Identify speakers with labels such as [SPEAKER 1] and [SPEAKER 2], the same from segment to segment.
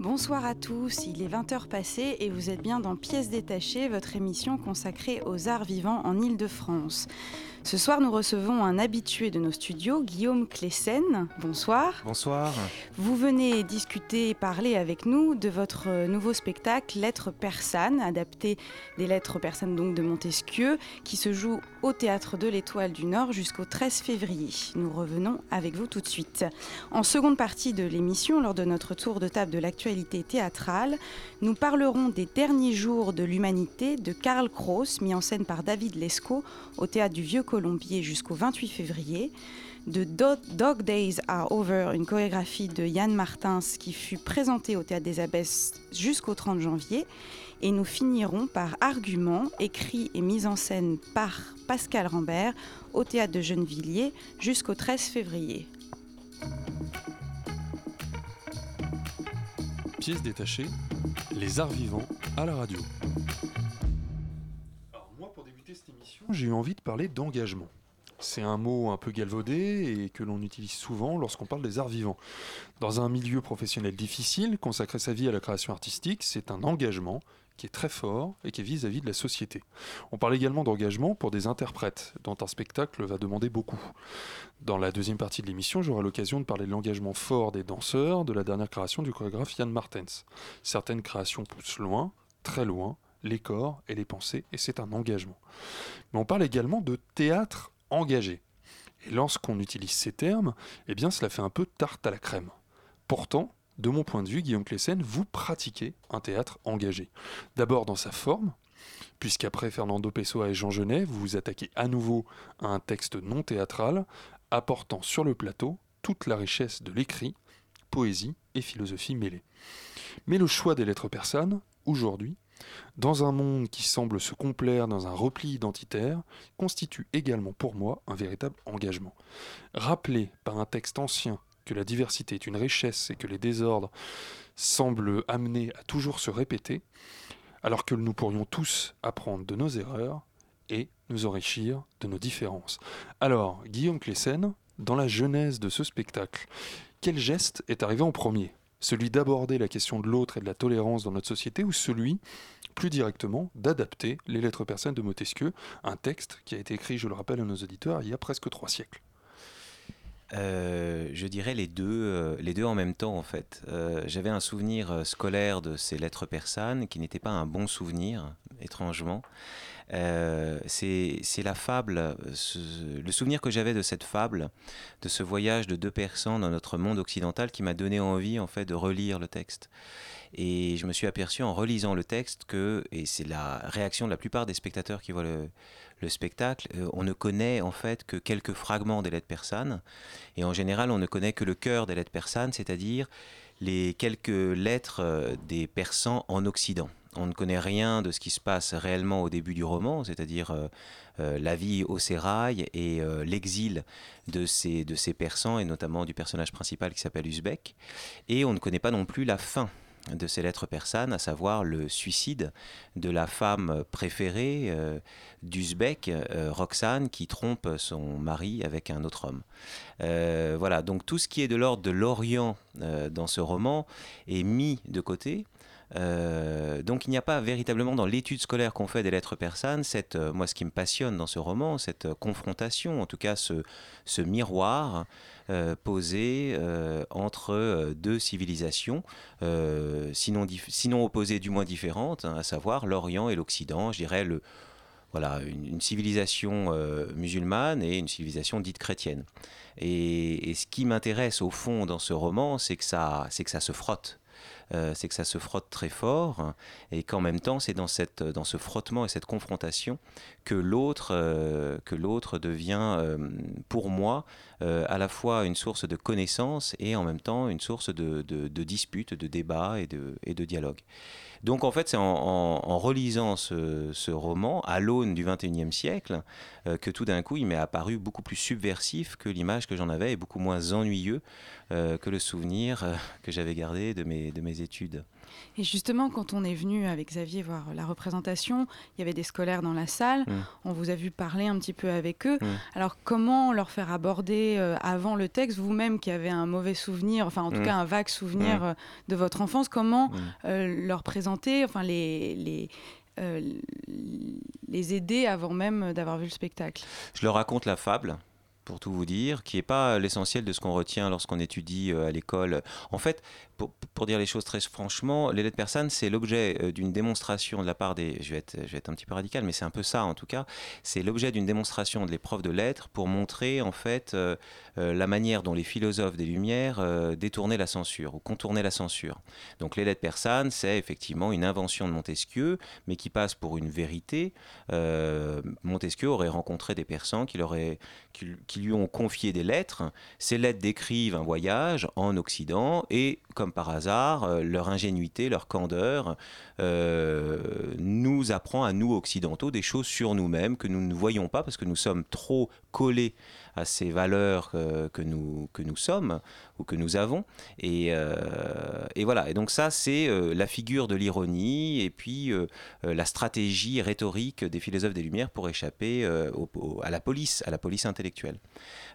[SPEAKER 1] Bonsoir à tous, il est 20h passé et vous êtes bien dans Pièces détachées, votre émission consacrée aux arts vivants en Ile-de-France. Ce soir, nous recevons un habitué de nos studios, Guillaume Cléssen. Bonsoir.
[SPEAKER 2] Bonsoir.
[SPEAKER 1] Vous venez discuter et parler avec nous de votre euh, nouveau spectacle Lettres persanes, adapté des Lettres persanes donc de Montesquieu, qui se joue au Théâtre de l'Étoile du Nord jusqu'au 13 février. Nous revenons avec vous tout de suite. En seconde partie de l'émission, lors de notre tour de table de l'actualité théâtrale, nous parlerons des derniers jours de l'humanité de Karl Kraus, mis en scène par David Lescaut au Théâtre du Vieux Colombier jusqu'au 28 février de Do- Dog Days Are Over, une chorégraphie de Yann Martins qui fut présentée au Théâtre des Abbesses jusqu'au 30 janvier. Et nous finirons par Argument, écrit et mis en scène par Pascal Rambert au Théâtre de Gennevilliers jusqu'au 13 février.
[SPEAKER 3] Pièce détachée, les arts vivants à la radio. J'ai eu envie de parler d'engagement. C'est un mot un peu galvaudé et que l'on utilise souvent lorsqu'on parle des arts vivants. Dans un milieu professionnel difficile, consacrer sa vie à la création artistique, c'est un engagement qui est très fort et qui est vis-à-vis de la société. On parle également d'engagement pour des interprètes, dont un spectacle va demander beaucoup. Dans la deuxième partie de l'émission, j'aurai l'occasion de parler de l'engagement fort des danseurs de la dernière création du chorégraphe Yann Martens. Certaines créations poussent loin, très loin, les corps et les pensées, et c'est un engagement. Mais on parle également de théâtre engagé. Et lorsqu'on utilise ces termes, eh bien cela fait un peu tarte à la crème. Pourtant, de mon point de vue, Guillaume Cléssen, vous pratiquez un théâtre engagé. D'abord dans sa forme, puisqu'après Fernando Pessoa et Jean Genet, vous vous attaquez à nouveau à un texte non théâtral, apportant sur le plateau toute la richesse de l'écrit, poésie et philosophie mêlée. Mais le choix des lettres persanes, aujourd'hui, dans un monde qui semble se complaire dans un repli identitaire, constitue également pour moi un véritable engagement. Rappeler par un texte ancien que la diversité est une richesse et que les désordres semblent amener à toujours se répéter, alors que nous pourrions tous apprendre de nos erreurs et nous enrichir de nos différences. Alors, Guillaume Cléssen, dans la genèse de ce spectacle, quel geste est arrivé en premier? Celui d'aborder la question de l'autre et de la tolérance dans notre société ou celui, plus directement, d'adapter les lettres persanes de Montesquieu, un texte qui a été écrit, je le rappelle à nos auditeurs, il y a presque trois siècles
[SPEAKER 2] Euh, je dirais les deux, euh, les deux en même temps en fait. Euh, J'avais un souvenir scolaire de ces lettres persanes qui n'était pas un bon souvenir, étrangement. Euh, c'est la fable, le souvenir que j'avais de cette fable, de ce voyage de deux persans dans notre monde occidental qui m'a donné envie en fait de relire le texte. Et je me suis aperçu en relisant le texte que, et c'est la réaction de la plupart des spectateurs qui voient le, le spectacle, euh, on ne connaît en fait que quelques fragments des lettres persanes. Et en général, on ne connaît que le cœur des lettres persanes, c'est-à-dire les quelques lettres euh, des persans en Occident. On ne connaît rien de ce qui se passe réellement au début du roman, c'est-à-dire euh, euh, la vie au sérail et l'exil de ces, de ces persans, et notamment du personnage principal qui s'appelle Uzbek. Et on ne connaît pas non plus la fin de ces lettres persanes, à savoir le suicide de la femme préférée euh, d'Uzbek, euh, Roxane, qui trompe son mari avec un autre homme. Euh, voilà, donc tout ce qui est de l'ordre de l'Orient dans ce roman est mis de côté. Euh, donc il n'y a pas véritablement dans l'étude scolaire qu'on fait des lettres persanes, cette, euh, moi ce qui me passionne dans ce roman, cette euh, confrontation, en tout cas ce, ce miroir posé entre deux civilisations, sinon, sinon opposées du moins différentes, hein, à savoir l'Orient et l'Occident, je dirais le, voilà, une, civilisation musulmane et une civilisation dite chrétienne. Et, et ce qui m'intéresse au fond dans ce roman, c'est que c'est que ça se frotte. Euh, c'est que ça se frotte très fort et qu'en même temps c'est dans, dans ce frottement et cette confrontation que l'autre euh, devient euh, pour moi à la fois une source de connaissance et en même temps une source de, de, de dispute, de et de, et de dialogue. Donc en fait, c'est en, relisant ce, roman à l'aune du 21e siècle que tout d'un coup, il m'est apparu beaucoup plus subversif que l'image que j'en avais et beaucoup moins ennuyeux que le souvenir que j'avais gardé de mes études.
[SPEAKER 1] Et justement, quand on est venu avec Xavier voir la représentation, il y avait des scolaires dans la salle, mm. on vous a vu parler un petit peu avec eux. Mm. Alors comment leur faire aborder euh, avant le texte, vous-même qui avez un mauvais souvenir, enfin en tout mm. cas un vague souvenir euh, de votre enfance, comment euh, leur présenter, enfin les, les les aider avant même d'avoir vu le spectacle?
[SPEAKER 2] Je leur raconte la fable pour tout vous dire, qui n'est pas l'essentiel de ce qu'on retient lorsqu'on étudie à l'école. En fait, pour, dire les choses très franchement, les lettres persanes, c'est l'objet euh, d'une démonstration de la part des. Je vais, être, un petit peu radical, mais c'est un peu ça en tout cas. C'est l'objet d'une démonstration de l'épreuve de lettres pour montrer en fait euh, euh, la manière dont les philosophes des Lumières détournaient la censure ou contournaient la censure. Donc les lettres persanes, c'est effectivement une invention de Montesquieu, mais qui passe pour une vérité. Montesquieu aurait rencontré des persans qui, qui, lui ont confié des lettres. Ces lettres décrivent un voyage en Occident et comme par hasard, euh, leur ingénuité, leur candeur euh, nous apprend à nous occidentaux des choses sur nous-mêmes que nous ne voyons pas parce que nous sommes trop collés à ces valeurs que, nous, que nous sommes ou que nous avons. Et, euh, et voilà. Et donc ça, c'est la figure de l'ironie et puis la stratégie rhétorique des philosophes des Lumières pour échapper à la police, à la police intellectuelle.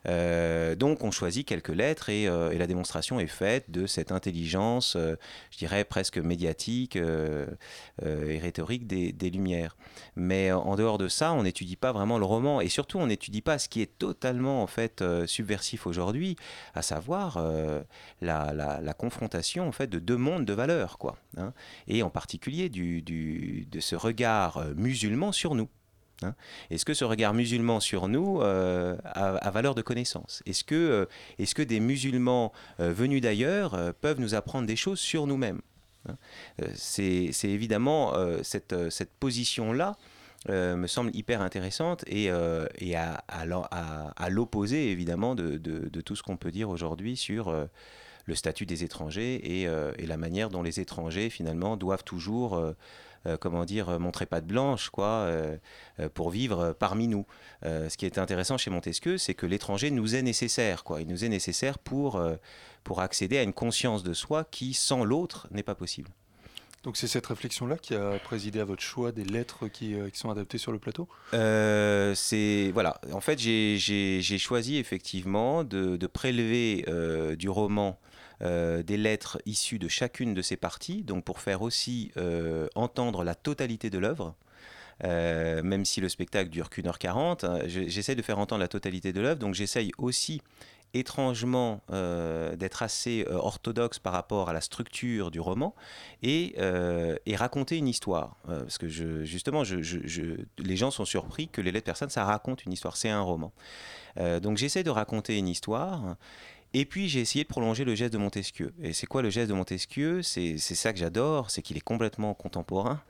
[SPEAKER 2] Euh, donc on choisit quelques lettres euh, et, la démonstration est faite de cette intelligence, euh, je dirais presque médiatique et rhétorique des, Lumières. Mais en dehors de ça, on n'étudie pas vraiment le roman et surtout on n'étudie pas ce qui est totalement en fait subversif aujourd'hui, à savoir la, confrontation en fait de deux mondes de valeurs, quoi. Hein. et en particulier du, de ce regard musulman sur nous. Hein. Est-ce que ce regard musulman sur nous euh, a, valeur de connaissance? Est-ce que, euh, est que des musulmans euh, venus d'ailleurs peuvent nous apprendre des choses sur nous-mêmes? Hein? C'est évidemment cette, cette position-là me semble hyper intéressante et, et à, l'opposé évidemment de, tout ce qu'on peut dire aujourd'hui sur le statut des étrangers et, la manière dont les étrangers finalement doivent toujours euh, comment dire, euh, montrer pas de blanche, quoi, euh, pour vivre parmi nous. ce qui est intéressant chez Montesquieu, c'est que l'étranger nous est nécessaire, quoi. Il nous est nécessaire pour accéder à une conscience de soi qui, sans l'autre, n'est pas possible.
[SPEAKER 3] Donc c'est cette réflexion-là qui a présidé à votre choix des lettres qui, qui sont adaptées sur le plateau?
[SPEAKER 2] C'est voilà. En fait, j'ai choisi effectivement de, prélever du roman euh, des lettres issues de chacune de ces parties, donc pour faire aussi euh, entendre la totalité de l'œuvre. Euh, même si le spectacle dure qu'une heure quarante, hein, j'essaie de faire entendre la totalité de l'œuvre, donc j'essaye aussi étrangement d'être assez orthodoxe par rapport à la structure du roman et, raconter une histoire. parce que justement, les gens sont surpris que les lettres personnes, ça raconte une histoire, c'est un roman. donc j'essaie de raconter une histoire et puis j'ai essayé de prolonger le geste de Montesquieu. Et c'est quoi le geste de Montesquieu? C'est ça que j'adore, c'est qu'il est complètement contemporain,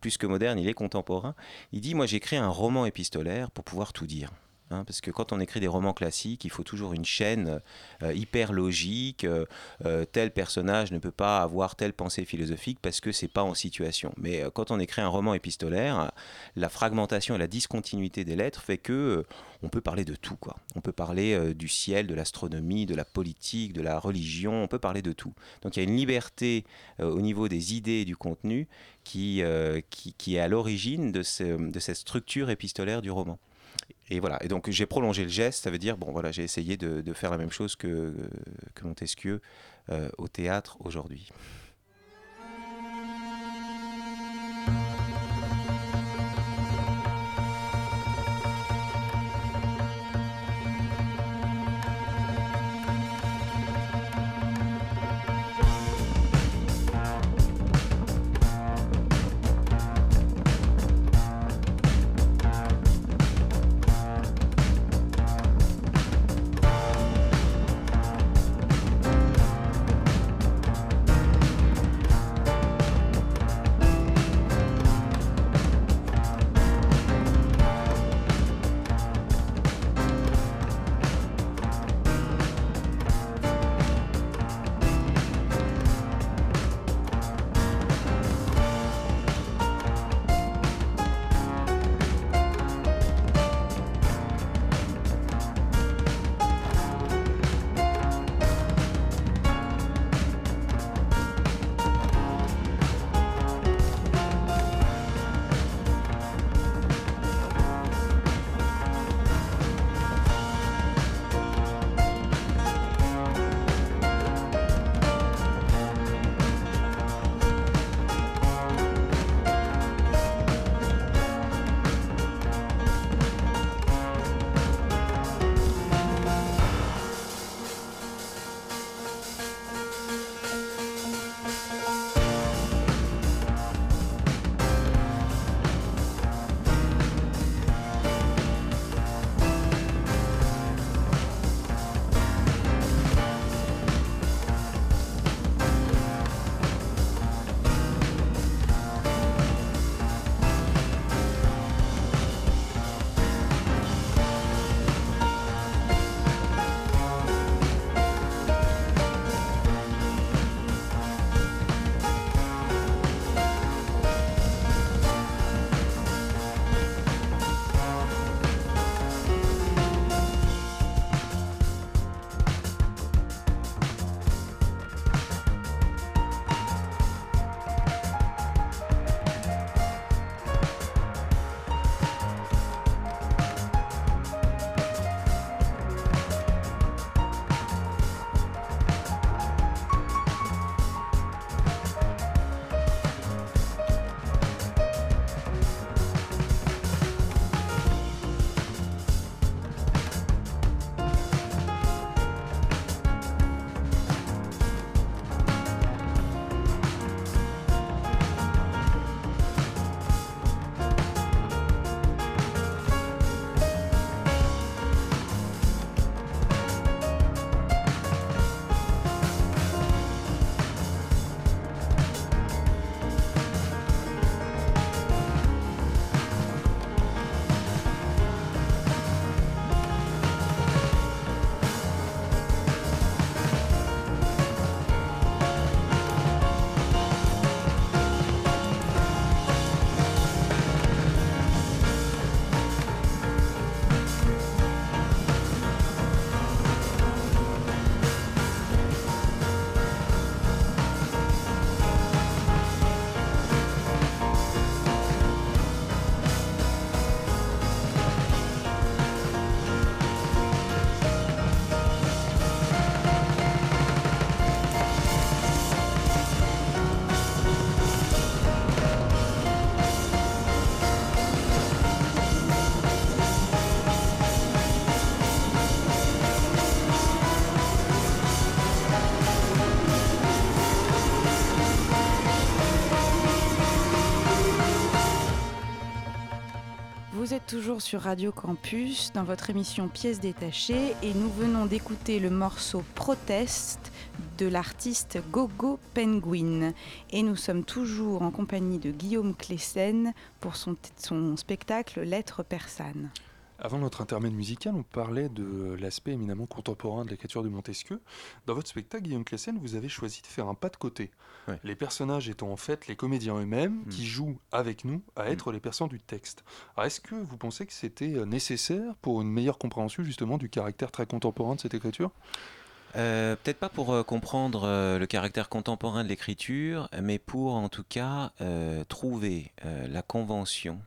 [SPEAKER 2] plus que moderne, il est contemporain. Il dit, moi j'écris un roman épistolaire pour pouvoir tout dire. Hein, parce que quand on écrit des romans classiques, il faut toujours une chaîne euh, hyper logique. Euh, euh, tel personnage ne peut pas avoir telle pensée philosophique parce que c'est pas en situation. Mais quand on écrit un roman épistolaire, la fragmentation et la discontinuité des lettres fait que on peut parler de tout. On peut parler du ciel, de l'astronomie, de la politique, de la religion. On peut parler de tout. Donc il y a une liberté au niveau des idées et du contenu qui, qui, qui est à l'origine de, ce, de cette structure épistolaire du roman. Et voilà. Et donc j'ai prolongé le geste, ça veut dire bon voilà, j'ai essayé de, faire la même chose que, Montesquieu euh, au théâtre aujourd'hui.
[SPEAKER 1] Toujours sur Radio Campus dans votre émission Pièces détachées et nous venons d'écouter le morceau Protest de l'artiste Gogo Penguin. Et nous sommes toujours en compagnie de Guillaume Cléssen pour son, son spectacle Lettres persanes.
[SPEAKER 3] Avant notre intermède musical, on parlait de l'aspect éminemment contemporain de l'écriture de Montesquieu. Dans votre spectacle, Guillaume Clessen, vous avez choisi de faire un pas de côté.
[SPEAKER 2] Ouais.
[SPEAKER 3] Les personnages étant en fait les comédiens eux-mêmes
[SPEAKER 2] Mm.
[SPEAKER 3] qui jouent avec nous à être les personnes du texte. Est-ce que vous pensez que c'était euh, nécessaire pour une meilleure compréhension justement du caractère très contemporain de cette écriture?
[SPEAKER 2] Euh, Peut-être pas pour euh, comprendre euh, le caractère contemporain de l'écriture, mais pour en tout cas trouver la convention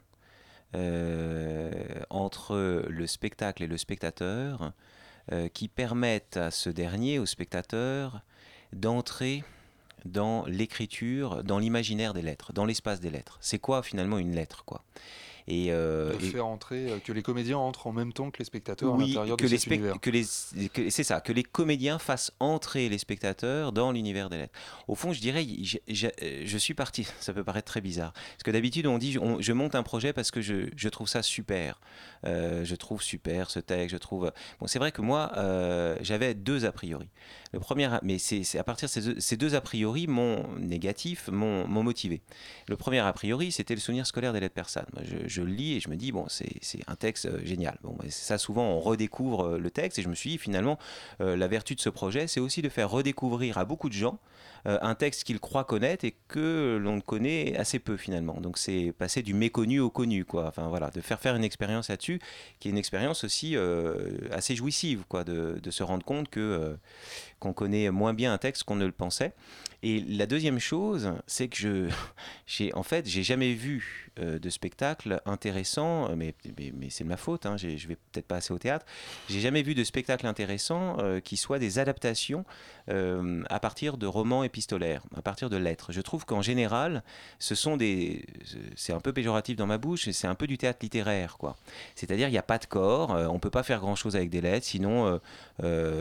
[SPEAKER 2] entre le spectacle et le spectateur qui permettent à ce dernier, au spectateur, d'entrer dans l'écriture, dans l'imaginaire des lettres, dans l'espace des lettres. C'est quoi finalement une lettre quoi? Et, euh,
[SPEAKER 3] De
[SPEAKER 2] et-
[SPEAKER 3] faire entrer, euh, que les comédiens entrent en même temps que les spectateurs à
[SPEAKER 2] oui,
[SPEAKER 3] l'intérieur
[SPEAKER 2] que
[SPEAKER 3] de
[SPEAKER 2] les
[SPEAKER 3] cet univers
[SPEAKER 2] que les, que- c'est ça, que les comédiens fassent entrer les spectateurs dans l'univers des lettres. Au fond, je dirais, je, je- euh, je suis parti. Ça peut paraître très bizarre, parce que d'habitude on dit, on- je monte un projet parce que je, je trouve ça super. Euh, je trouve super ce texte. Je trouve. Bon, c'est vrai que moi, j'avais deux a priori. Le premier, mais c'est à partir de ces deux, a priori, mon négatif, m'ont motivé. Le premier a priori, c'était le souvenir scolaire des lettres persanes. Je, le lis et je me dis, bon, c'est un texte euh, génial. Bon, ça, souvent, on redécouvre euh, le texte et je me suis dit, finalement, euh, la vertu de ce projet, c'est aussi de faire redécouvrir à beaucoup de gens un texte qu'ils croient connaître et que l'on connaît assez peu finalement. Donc c'est passer du méconnu au connu, quoi. Enfin voilà, de faire faire une expérience là-dessus, qui est une expérience aussi euh, assez jouissive, quoi, de, de se rendre compte que euh, qu'on connaît moins bien un texte qu'on ne le pensait. Et la deuxième chose, c'est que je, j'ai, en fait, j'ai jamais vu euh, de spectacle intéressant, euh, mais, mais, mais c'est de ma faute, hein, je vais peut-être pas assez au théâtre, j'ai jamais vu de spectacle intéressant euh, qui soit des adaptations euh, à partir de romans épistolaires, à partir de lettres. Je trouve qu'en général, ce sont des, c'est un peu péjoratif dans ma bouche, c'est un peu du théâtre littéraire, quoi. C'est-à-dire, il n'y a pas de corps, on peut pas faire grand-chose avec des lettres, sinon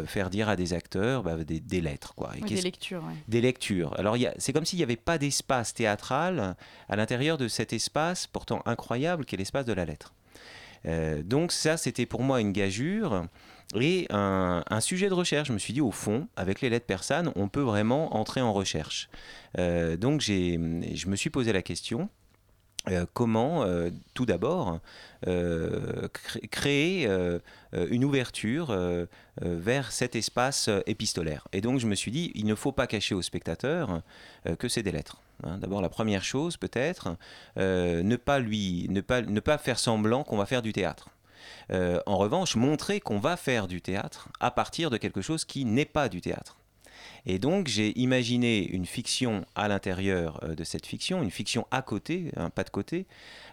[SPEAKER 2] faire dire à des acteurs bah, des, des lettres, quoi. Et
[SPEAKER 1] des lectures. ouais.
[SPEAKER 2] des lectures. Alors c'est comme s'il n'y avait pas d'espace théâtral à l'intérieur de cet espace pourtant incroyable qu'est l'espace de la lettre. Euh, donc ça, c'était pour moi une gageure et un, sujet de recherche. Je me suis dit, au fond, avec les lettres persanes, on peut vraiment entrer en recherche. Euh, donc je me suis posé la question. Euh, comment, euh, tout d'abord, euh, cré- créer une ouverture vers cet espace épistolaire. Et donc je me suis dit, il ne faut pas cacher au spectateur que c'est des lettres. hein. D'abord, la première chose, peut-être, ne, pas lui, ne, pas, ne pas faire semblant qu'on va faire du théâtre. En revanche, montrer qu'on va faire du théâtre à partir de quelque chose qui n'est pas du théâtre. Et donc j'ai imaginé une fiction à l'intérieur euh, de cette fiction, une fiction à côté, un pas de côté,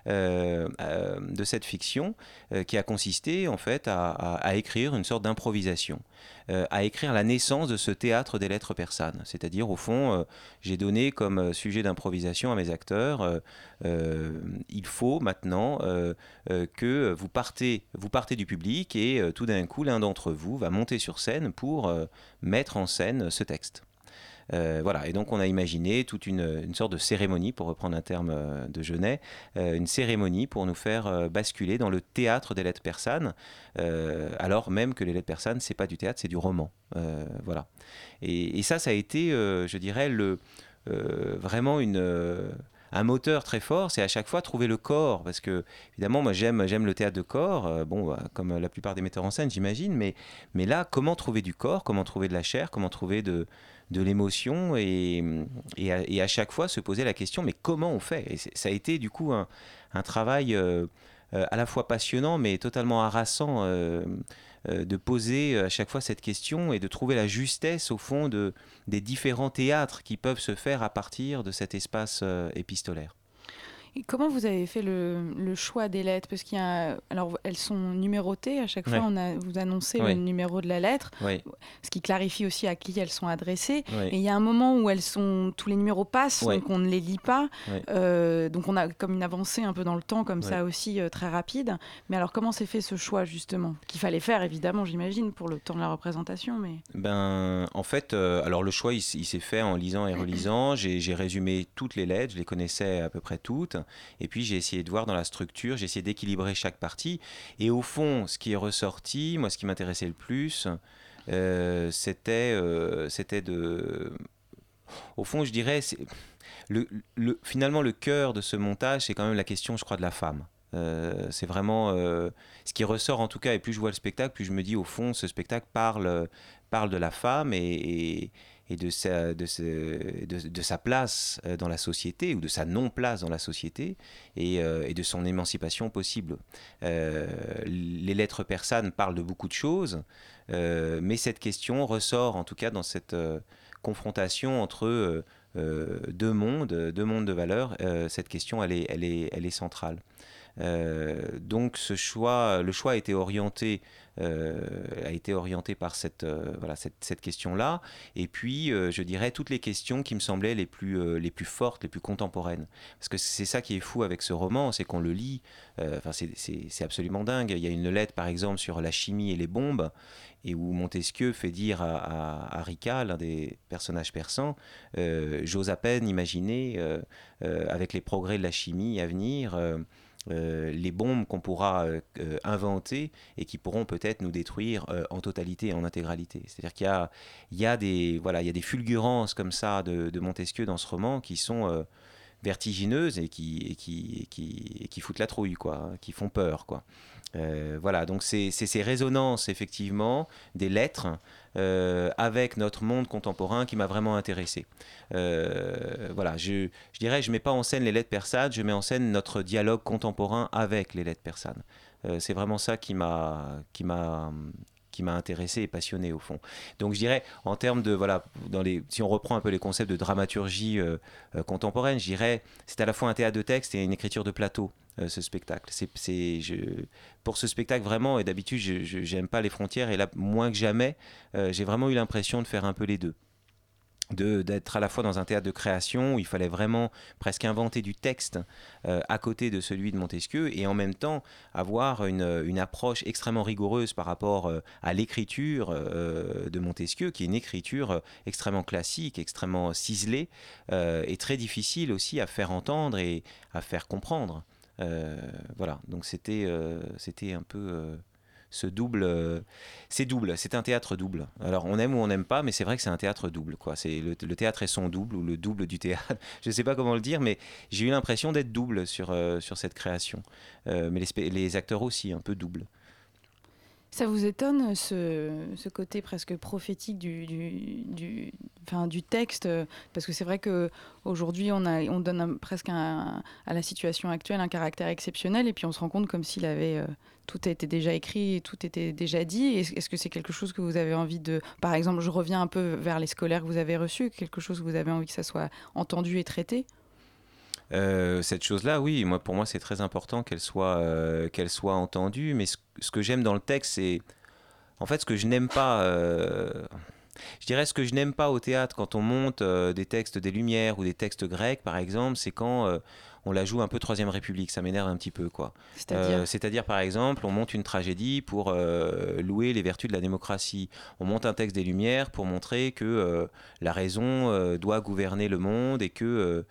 [SPEAKER 2] euh, euh, de cette fiction qui a consisté en fait à, écrire une sorte d'improvisation, à écrire la naissance de ce théâtre des lettres persanes. C'est-à-dire au fond, euh, j'ai donné comme euh, sujet d'improvisation à mes acteurs, euh, euh, il faut maintenant euh, euh, que vous partez, du public et euh, tout d'un coup l'un d'entre vous va monter sur scène pour euh, mettre en scène ce texte. Euh, voilà, et donc on a imaginé toute une, sorte de cérémonie, pour reprendre un terme euh, de Genet, euh, une cérémonie pour nous faire basculer dans le théâtre des lettres persanes, alors même que les lettres persanes, c'est pas du théâtre, c'est du roman. Voilà. Et, ça, ça a été, je dirais, le, vraiment une, un moteur très fort, c'est à chaque fois trouver le corps, parce que évidemment, moi j'aime, j'aime le théâtre de corps, bon, bah, comme la plupart des metteurs en scène, j'imagine, mais, mais là, comment trouver du corps, comment trouver de la chair, comment trouver de, de l'émotion, et, et, à, chaque fois se poser la question, mais comment on fait? Et ça a été du coup un, travail euh, euh, à la fois passionnant, mais totalement harassant. euh, de poser à chaque fois cette question et de trouver la justesse au fond de, des différents théâtres qui peuvent se faire à partir de cet espace épistolaire.
[SPEAKER 1] Et comment vous avez fait le, le choix des lettres? Parce qu'il y a, alors elles sont numérotées à chaque fois.
[SPEAKER 2] Ouais.
[SPEAKER 1] On a, vous annoncez le numéro de la lettre, ce qui clarifie aussi à qui elles sont adressées. Et il y a un moment où elles sont, tous les numéros passent, donc on ne les lit pas. Euh, donc on a comme une avancée un peu dans le temps, comme ça aussi euh, très rapide. Mais alors comment s'est fait ce choix justement? Qu'il fallait faire évidemment, j'imagine, pour le temps de la représentation. Mais
[SPEAKER 2] Ben, en fait, euh, alors le choix, il, s'est fait en lisant et relisant. J'ai résumé toutes les lettres, je les connaissais à peu près toutes. Et puis j'ai essayé de voir dans la structure, j'ai essayé d'équilibrer chaque partie. Et au fond, ce qui est ressorti, moi, ce qui m'intéressait le plus, c'était, c'était de, au fond, je dirais, le, le, finalement, le cœur de ce montage, c'est quand même la question, je crois, de la femme. Euh, c'est vraiment euh, ce qui ressort en tout cas, et plus je vois le spectacle, plus je me dis au fond, ce spectacle parle, parle de la femme et, de, sa, de, de, sa place euh, dans la société, ou de sa non-place dans la société, et, et, de son émancipation possible. les lettres persanes parlent de beaucoup de choses, mais cette question ressort en tout cas dans cette confrontation entre deux mondes, deux mondes de valeurs. cette question, elle est, elle est, elle est centrale. Euh, donc ce choix, le choix a été orienté, euh, a été orienté par cette, euh, voilà, cette, cette question-là. Et puis, je dirais, toutes les questions qui me semblaient les plus, les plus fortes, les plus contemporaines. Parce que c'est ça qui est fou avec ce roman, c'est qu'on le lit, enfin c'est absolument dingue. Il y a une lettre, par exemple, sur la chimie et les bombes, et où Montesquieu fait dire à, à, Rica, l'un des personnages persans, j'ose à peine imaginer, avec les progrès de la chimie à venir, euh, les bombes qu'on pourra euh, euh, inventer et qui pourront peut-être nous détruire en totalité et en intégralité. C'est-à-dire qu'il y y, a des, voilà, il y a des fulgurances comme ça de, Montesquieu dans ce roman qui sont vertigineuses et qui, qui, qui, qui, foutent la trouille, quoi, qui font peur. Quoi. voilà, donc c'est ces résonances, effectivement, des lettres euh, avec notre monde contemporain qui m'a vraiment intéressé. Euh, voilà, je, je, dirais, je mets pas en scène les lettres persanes, je mets en scène notre dialogue contemporain avec les lettres persanes. Euh, c'est vraiment ça qui m'a qui m'a qui m'a intéressé et passionné au fond. Donc je dirais en termes de voilà dans les si on reprend un peu les concepts de dramaturgie contemporaine, je dirais c'est à la fois un théâtre de texte et une écriture de plateau. Euh, ce spectacle. C'est, pour ce spectacle, vraiment, et d'habitude, je n'aime pas les frontières, et là, moins que jamais, euh, j'ai vraiment eu l'impression de faire un peu les deux d'être à la fois dans un théâtre de création où il fallait vraiment presque inventer du texte euh, à côté de celui de Montesquieu et en même temps avoir une, une approche extrêmement rigoureuse par rapport à l'écriture de Montesquieu qui est une écriture extrêmement classique, extrêmement ciselée et très difficile aussi à faire entendre et à faire comprendre. Euh, voilà, donc c'était euh, c'était un peu euh, ce double. c'est double, c'est un théâtre double. Alors on aime ou on n'aime pas, mais c'est vrai que c'est un théâtre double. Quoi. C'est le, théâtre est son double ou le double du théâtre. Je ne sais pas comment le dire, mais j'ai eu l'impression d'être double sur, sur cette création. mais les, les, acteurs aussi, un peu double.
[SPEAKER 1] Ça vous étonne ce, ce côté presque prophétique du, du, du, texte? Parce que c'est vrai qu'aujourd'hui, on, a, on donne presque à la situation actuelle un caractère exceptionnel et puis on se rend compte comme s'il avait. Euh, tout était déjà écrit, tout était déjà dit. Est-ce que c'est quelque chose que vous avez envie de. Par exemple, je reviens un peu vers les scolaires que vous avez reçus, quelque chose que vous avez envie que ça soit entendu et traité?
[SPEAKER 2] Euh, cette chose-là, oui, moi, pour moi, c'est très important qu'elle soit, euh, qu'elle soit entendue. Mais ce, que j'aime dans le texte, c'est. En fait, ce que je n'aime pas. Euh, je dirais ce que je n'aime pas au théâtre quand on monte des textes des Lumières ou des textes grecs, par exemple, c'est quand on la joue un peu Troisième République. Ça m'énerve un petit peu, quoi. C'est-à-dire, par exemple, on monte une tragédie pour louer les vertus de la démocratie. On monte un texte des Lumières pour montrer que la raison doit gouverner le monde et que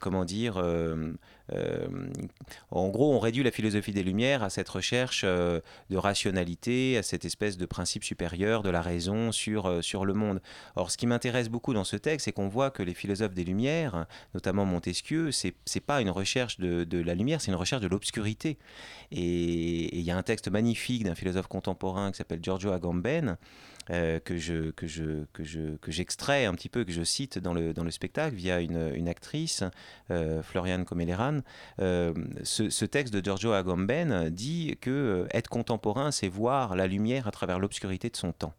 [SPEAKER 2] comment dire, euh, euh, en gros, on réduit la philosophie des Lumières à cette recherche de rationalité, à cette espèce de principe supérieur de la raison sur, sur le monde. Or, ce qui m'intéresse beaucoup dans ce texte, c'est qu'on voit que les philosophes des Lumières, notamment Montesquieu, c'est n'est pas une recherche de, de la lumière, c'est une recherche de l'obscurité. Et il y a un texte magnifique d'un philosophe contemporain qui s'appelle Giorgio Agamben, euh, que je que je que je que j'extrais un petit peu que je cite dans le dans le spectacle via une, une actrice euh, Floriane Comeleran euh, ce, ce, texte de Giorgio Agamben dit que être contemporain c'est voir la lumière à travers l'obscurité de son temps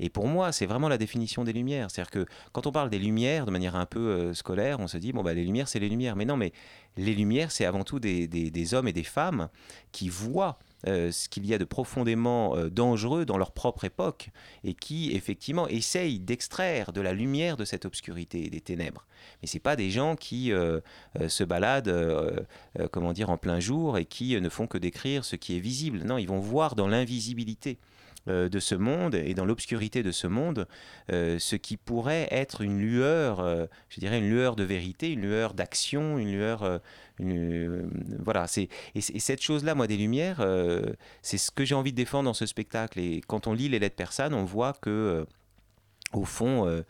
[SPEAKER 2] et pour moi, c'est vraiment la définition des lumières. C'est-à-dire que quand on parle des lumières de manière un peu scolaire, on se dit, bon, bah, les lumières, c'est les lumières. Mais non, mais les lumières, c'est avant tout des, des, des, hommes et des femmes qui voient euh, ce qu'il y a de profondément euh, dangereux dans leur propre époque et qui effectivement essayent d'extraire de la lumière de cette obscurité et des ténèbres. Mais c'est pas des gens qui euh, se baladent, comment dire, en plein jour et qui ne font que décrire ce qui est visible. Non, ils vont voir dans l'invisibilité. Euh, de ce monde et dans l'obscurité de ce monde, euh, ce qui pourrait être une lueur, euh, je dirais une lueur de vérité, une lueur d'action, une lueur, voilà. C'est et, cette chose-là, moi, des lumières, c'est ce que j'ai envie de défendre dans ce spectacle. Et quand on lit les lettres persanes, on voit que au fond,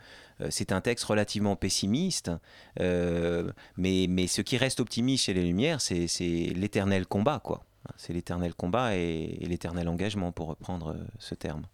[SPEAKER 2] c'est un texte relativement pessimiste, mais, mais ce qui reste optimiste chez les Lumières, c'est l'éternel combat, quoi. C'est l'éternel combat et, l'éternel engagement, pour reprendre euh, ce terme.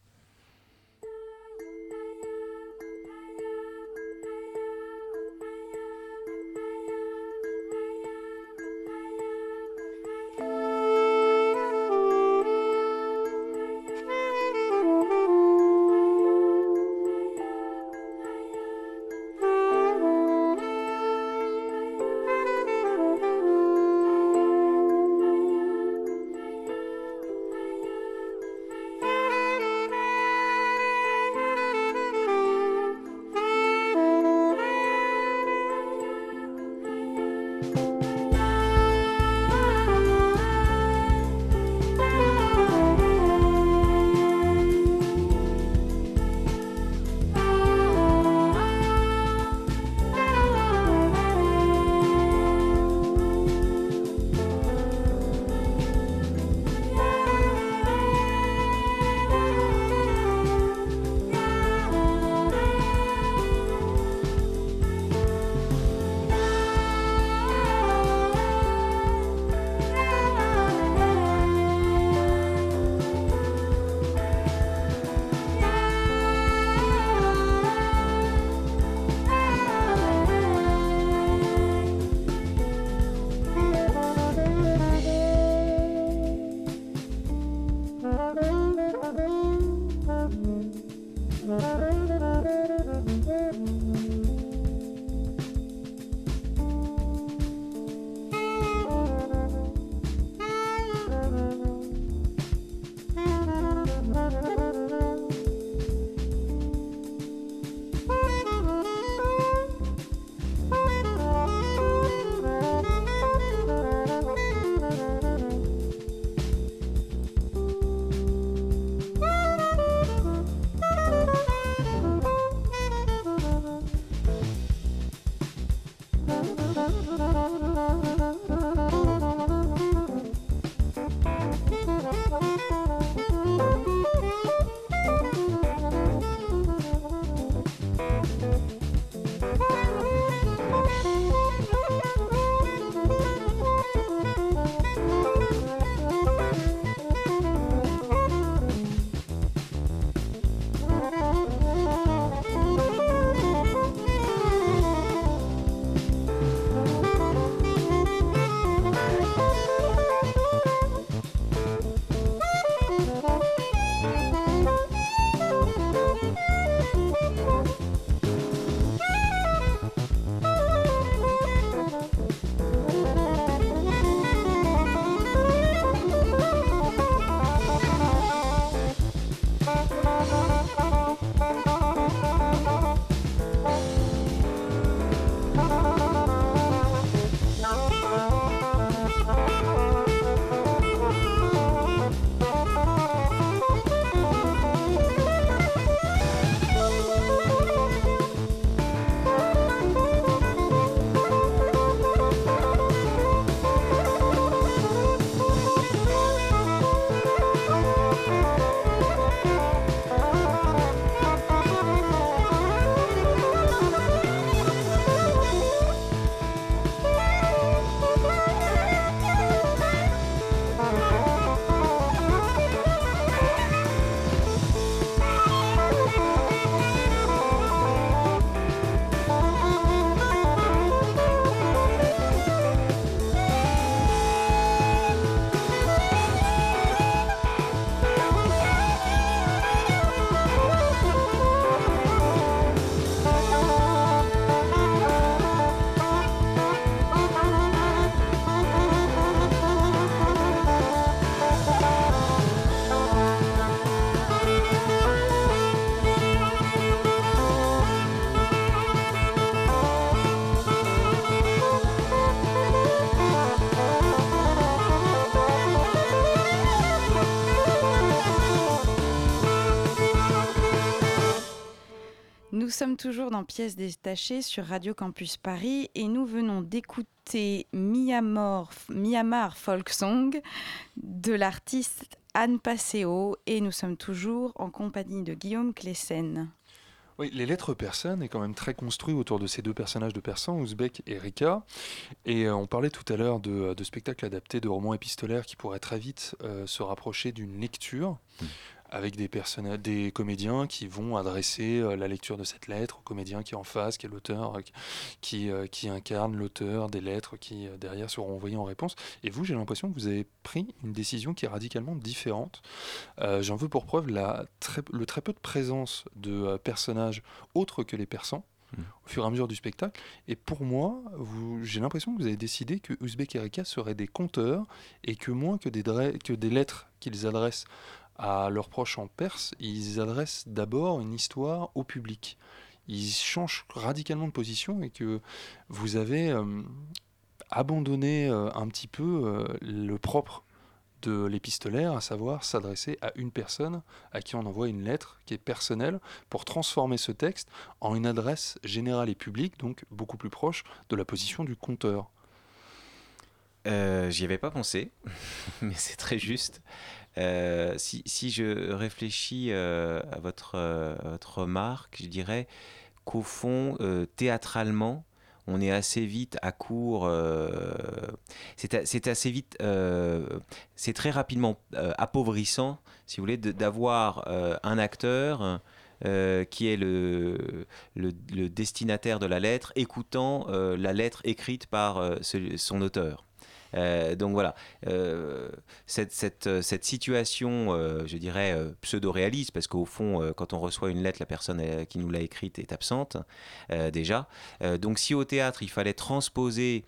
[SPEAKER 1] Toujours dans Pièces détachées sur Radio Campus Paris et nous venons d'écouter Myanmar, Myanmar Folk Song de l'artiste Anne Passeo et nous sommes toujours en compagnie de Guillaume Clessen.
[SPEAKER 3] Oui, les lettres persanes est quand même très construit autour de ces deux personnages de Persan, Ouzbek et Rika. Et euh, on parlait tout à l'heure de, de spectacles adaptés, de romans épistolaires qui pourraient très vite euh, se rapprocher d'une lecture.
[SPEAKER 2] Mm.
[SPEAKER 3] Avec des, personnages, des comédiens qui vont adresser euh, la lecture de cette lettre au comédien qui est en face, qui est l'auteur, euh, qui, euh, qui incarne l'auteur des lettres qui derrière seront envoyées en réponse. Et vous, j'ai l'impression que vous avez pris une décision qui est radicalement différente. Euh, J'en veux pour preuve la très- le très peu de présence de personnages autres que les persans
[SPEAKER 2] Mm.
[SPEAKER 3] au fur et à mesure du spectacle. Et pour moi, j'ai l'impression que vous avez décidé que Uzbek et Rika seraient des conteurs et que moins que des, dra- que des lettres qu'ils adressent à leurs proches en perse, ils adressent d'abord une histoire au public. Ils changent radicalement de position et que vous avez euh, abandonné euh, un petit peu euh, le propre de l'épistolaire, à savoir s'adresser à une personne à qui on envoie une lettre qui est personnelle pour transformer ce texte en une adresse générale et publique, donc beaucoup plus proche de la position du conteur.
[SPEAKER 2] Euh, J'y avais pas pensé, mais c'est très juste. Euh, si, je réfléchis euh, à, votre, remarque, je dirais qu'au fond, théâtralement, on est assez vite à court. c'est assez vite. c'est très rapidement appauvrissant, si vous voulez, d'avoir un acteur. qui est le, destinataire de la lettre, écoutant la lettre écrite par son auteur. Euh, donc voilà, euh, cette, cette, euh, cette situation, je dirais, pseudo-réaliste, parce qu'au fond, quand on reçoit une lettre, la personne qui nous l'a écrite est absente, déjà. Donc si au théâtre, il fallait transposer,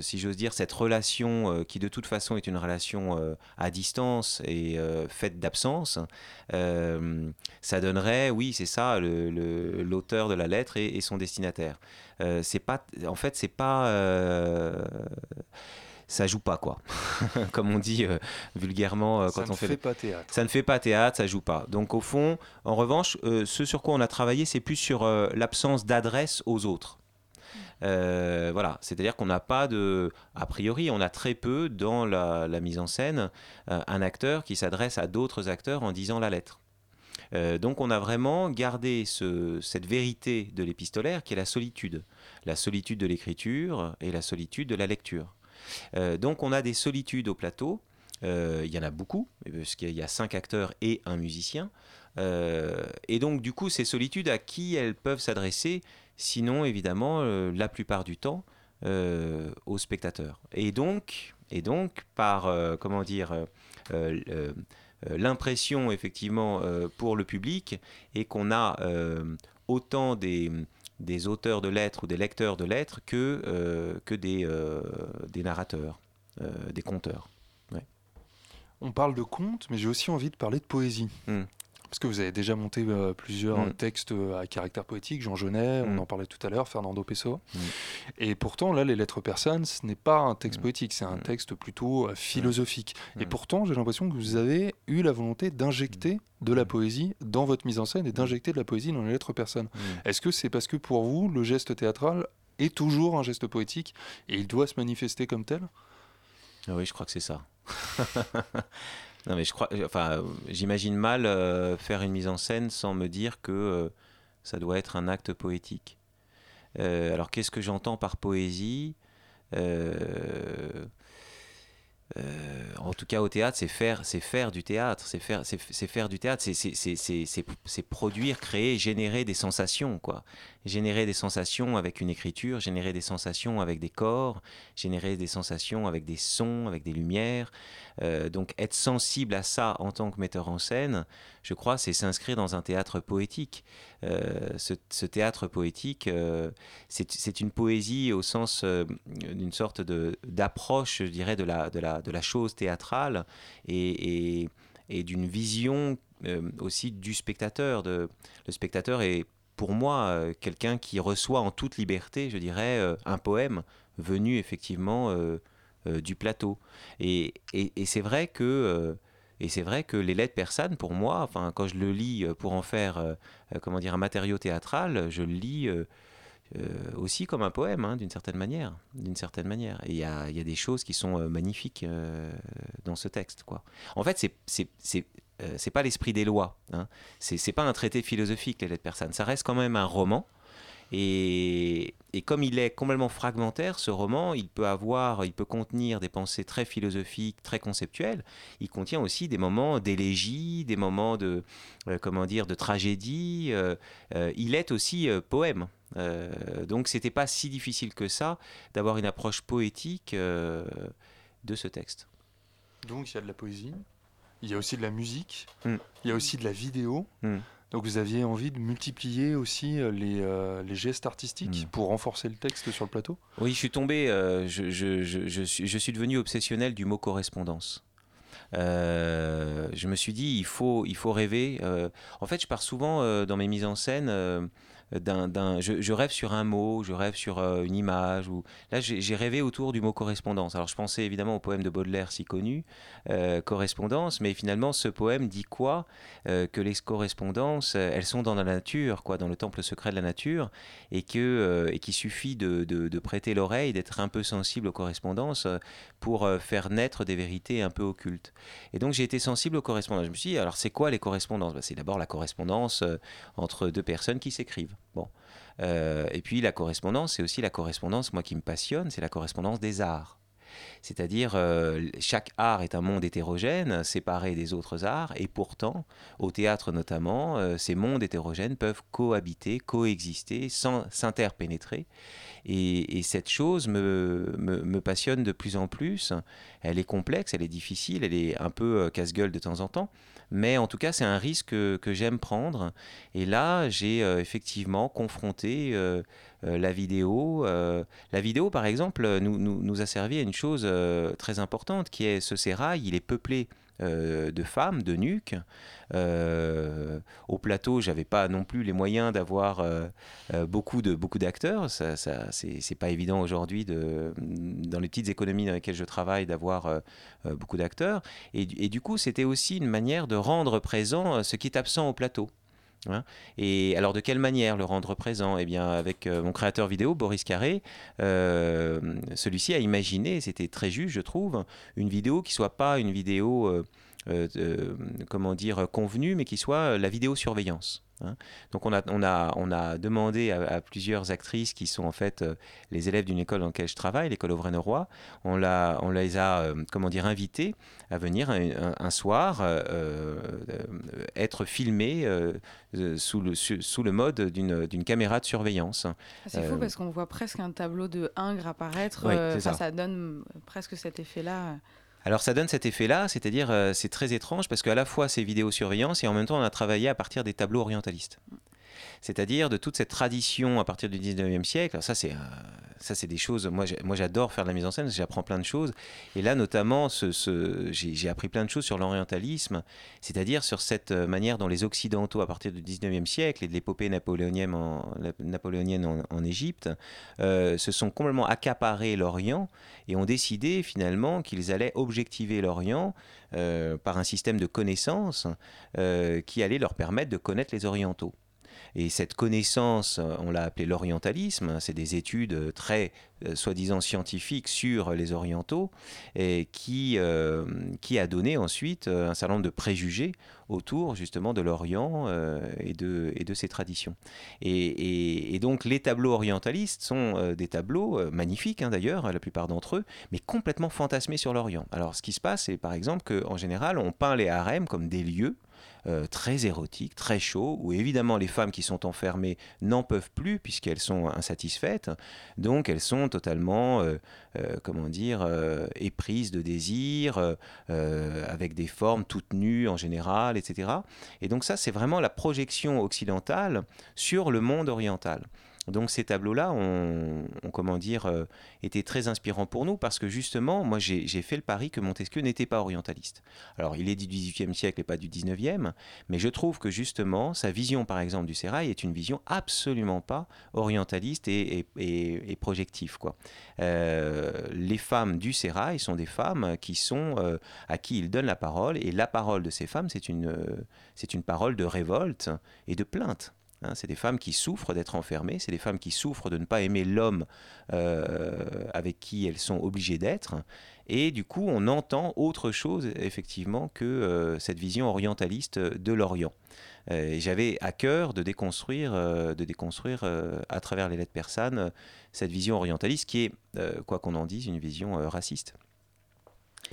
[SPEAKER 2] si j'ose dire, cette relation qui de toute façon est une relation à distance et faite d'absence, ça donnerait, oui, c'est ça, l'auteur de la lettre et, et son destinataire. C'est pas, en fait, c'est pas... ça joue pas quoi, comme on dit euh, vulgairement euh,
[SPEAKER 3] Ça
[SPEAKER 2] quand
[SPEAKER 3] ne
[SPEAKER 2] on fait.
[SPEAKER 3] fait pas théâtre.
[SPEAKER 2] Ça ne fait pas théâtre, ça joue pas. Donc au fond, en revanche, euh, ce sur quoi on a travaillé, c'est plus sur l'absence d'adresse aux autres. Voilà, c'est-à-dire qu'on n'a pas de, a priori, on a très peu dans la, la mise en scène un acteur qui s'adresse à d'autres acteurs en disant la lettre. Euh, donc on a vraiment gardé ce- cette vérité de l'épistolaire qui est la solitude, la solitude de l'écriture et la solitude de la lecture. Euh, donc on a des solitudes au plateau. Euh, il y en a beaucoup, parce qu'il y a cinq acteurs et un musicien. Euh, et donc, du coup, ces solitudes, à qui elles peuvent s'adresser? Sinon, évidemment, la plupart du temps, aux spectateurs. Et donc, et donc par, comment dire, l'impression, effectivement, pour le public, est qu'on a autant des des auteurs de lettres ou des lecteurs de lettres que, euh, que des, euh, des narrateurs, euh, des conteurs.
[SPEAKER 3] On parle de contes, mais j'ai aussi envie de parler de poésie.
[SPEAKER 2] Mm.
[SPEAKER 3] Parce que vous avez déjà monté euh, plusieurs
[SPEAKER 2] Mm.
[SPEAKER 3] textes euh, à caractère poétique, Jean Genet, on
[SPEAKER 2] Mm.
[SPEAKER 3] en parlait tout à l'heure, Fernando Pessoa.
[SPEAKER 2] Mm.
[SPEAKER 3] Et pourtant, là, les lettres persanes, ce n'est pas un texte poétique, c'est un texte plutôt euh, philosophique. Et pourtant, j'ai l'impression que vous avez eu la volonté d'injecter de la poésie dans votre mise en scène et d'injecter de la poésie dans les lettres persanes. Est-ce que c'est parce que pour vous, le geste théâtral est toujours un geste poétique et il doit se manifester comme tel?
[SPEAKER 2] Ah Oui, je crois que c'est ça. non, mais je crois, enfin, j'imagine mal euh, faire une mise en scène sans me dire que euh, ça doit être un acte poétique. Euh, alors, qu'est-ce que j'entends par poésie? En tout cas, au théâtre, c'est faire, c'est faire du théâtre, c'est faire, c'est, faire du théâtre, c'est produire, créer, générer des sensations, quoi. Générer des sensations avec une écriture, générer des sensations avec des corps, générer des sensations avec des sons, avec des lumières. Euh, donc, être sensible à ça en tant que metteur en scène, je crois, c'est s'inscrire dans un théâtre poétique. Euh, ce, théâtre poétique, euh, c'est, une poésie au sens d'une sorte d'approche, je dirais, de la, de la, de la chose théâtrale et, et, d'une vision aussi du spectateur. De, le spectateur est, pour moi, euh, quelqu'un qui reçoit en toute liberté, je dirais, euh, un poème venu effectivement euh, du plateau. Et, et- c'est vrai que Et c'est vrai que les lettres persanes, pour moi, enfin, quand je le lis pour en faire, comment dire, un matériau théâtral, je le lis euh, aussi comme un poème, hein, d'une certaine manière, d'une certaine manière. Et il y a, y a des choses qui sont euh, magnifiques euh, dans ce texte, quoi. En fait, c'est c'est pas l'esprit des lois. Hein. C'est pas un traité philosophique les lettres persanes. Ça reste quand même un roman. Et, et comme il est complètement fragmentaire, ce roman, il peut avoir, il peut contenir des pensées très philosophiques, très conceptuelles. Il contient aussi des moments d'élégie, des moments de, euh, comment dire, de tragédie. Euh, euh, il est aussi poème. Donc c'était pas si difficile que ça d'avoir une approche poétique de ce texte.
[SPEAKER 3] Donc il y a de la poésie, il y a aussi de la musique,
[SPEAKER 2] Mm.
[SPEAKER 3] il y a aussi de la vidéo.
[SPEAKER 2] Mm.
[SPEAKER 3] Donc vous aviez envie de multiplier aussi euh, les, euh, les gestes artistiques
[SPEAKER 2] Mm.
[SPEAKER 3] pour renforcer le texte sur le plateau?
[SPEAKER 2] Oui, je suis tombé, euh, je, je- je- je suis, je suis devenu obsessionnel du mot correspondance. Euh, je me suis dit, il faut, il faut rêver. en fait, je pars souvent dans mes mises en scène. D'un, je, je rêve sur un mot, je rêve sur euh, une image. Ou... Là, j'ai, rêvé autour du mot correspondance. Alors, je pensais évidemment au poème de Baudelaire si connu, euh, Correspondance, mais finalement, ce poème dit quoi Euh, Que les correspondances, elles sont dans la nature, quoi, dans le temple secret de la nature, et euh, et qu'il suffit de, de- prêter l'oreille, d'être un peu sensible aux correspondances pour faire naître des vérités un peu occultes. Et donc j'ai été sensible aux correspondances. Je me suis dit, alors c'est quoi les correspondances? Bah, C'est d'abord la correspondance entre deux personnes qui s'écrivent. Bon. Euh, et puis la correspondance, c'est aussi la correspondance, moi qui me passionne, c'est la correspondance des arts. C'est-à-dire, euh, chaque art est un monde hétérogène, séparé des autres arts, et pourtant, au théâtre notamment, euh, ces mondes hétérogènes peuvent cohabiter, coexister, sans s'interpénétrer. Et, et cette chose me, me, passionne de plus en plus. Elle est complexe, elle est difficile, elle est un peu casse-gueule de temps en temps. Mais en tout cas, c'est un risque que, j'aime prendre. Et là, j'ai euh, effectivement confronté euh, euh, la vidéo. la vidéo, par exemple, nous, nous, a servi à une chose très importante, qui est ce sérail, il est peuplé euh, de femmes, de nuques. Euh, au plateau, j'avais pas non plus les moyens d'avoir euh, beaucoup de beaucoup d'acteurs. Ça, ça c'est pas évident aujourd'hui dans les petites économies dans lesquelles je travaille d'avoir beaucoup d'acteurs. Et, du- coup, c'était aussi une manière de rendre présent ce qui est absent au plateau. Hein. Et alors de quelle manière le rendre présent? Eh bien avec euh, mon créateur vidéo Boris Carré, euh, celui-ci a imaginé, c'était très juste je trouve, une vidéo qui soit pas une vidéo euh, comment dire convenue, mais qui soit la vidéosurveillance. Hein. Donc on a, on, a, on a demandé à, à plusieurs actrices qui sont en fait euh, les élèves d'une école dans laquelle je travaille, l'école Auvray-Roy, on, l'a- on les a euh, comment dire invitées à venir un, un- un soir euh, euh, être filmées sous, le, su- sous le mode d'une d'une caméra de surveillance.
[SPEAKER 1] Ah, C'est fou parce qu'on voit presque un tableau de Ingres apparaître.
[SPEAKER 2] Ça
[SPEAKER 1] donne presque cet effet-là.
[SPEAKER 2] Alors ça donne cet effet-là, c'est-à-dire euh, c'est très étrange parce qu'à la fois c'est vidéosurveillance et en même temps on a travaillé à partir des tableaux orientalistes. C'est-à-dire de toute cette tradition à partir du 19e siècle. Alors ça c'est euh, ça c'est des choses. Moi j'adore faire de la mise en scène, j'apprends plein de choses. Et là notamment j'ai appris plein de choses sur l'orientalisme, c'est-à-dire sur cette euh, manière dont les occidentaux à partir du 19e siècle et de l'épopée napoléonienne en, Égypte euh, se sont complètement accaparés l'Orient et ont décidé finalement qu'ils allaient objectiver l'Orient par un système de connaissances qui allait leur permettre de connaître les Orientaux. Et cette connaissance, euh, on l'a appelé l'orientalisme, hein, c'est des études très euh, soi-disant scientifiques sur les orientaux, euh, qui a donné ensuite un certain nombre de préjugés autour justement de l'Orient et, de, ses traditions. Et, donc les tableaux orientalistes sont des tableaux magnifiques hein, d'ailleurs, la plupart d'entre eux, mais complètement fantasmés sur l'Orient. Alors ce qui se passe, c'est par exemple qu'en général, on peint les harems comme des lieux euh, très érotiques, très chauds, où évidemment les femmes qui sont enfermées n'en peuvent plus puisqu'elles sont insatisfaites, donc elles sont totalement, euh, euh, comment dire, éprises de désir, avec des formes toutes nues en général, etc. Et donc ça, c'est vraiment la projection occidentale sur le monde oriental. Donc ces tableaux-là ont, comment dire, euh, été très inspirants pour nous parce que justement, moi j'ai fait le pari que Montesquieu n'était pas orientaliste. Alors il est du XVIIIe siècle et pas du XIXe, mais je trouve que justement sa vision par exemple du sérail est une vision absolument pas orientaliste et, et, projective. Quoi. Euh, les femmes du sérail sont des femmes qui sont, euh, à qui il donne la parole et la parole de ces femmes c'est une, c'est une parole de révolte et de plainte. Hein, c'est des femmes qui souffrent d'être enfermées, c'est des femmes qui souffrent de ne pas aimer l'homme euh, avec qui elles sont obligées d'être. Et du coup, on entend autre chose, effectivement, que euh, cette vision orientaliste de l'Orient. Euh, j'avais à cœur de déconstruire, de déconstruire à travers les lettres persanes cette vision orientaliste qui est, quoi qu'on en dise, une vision raciste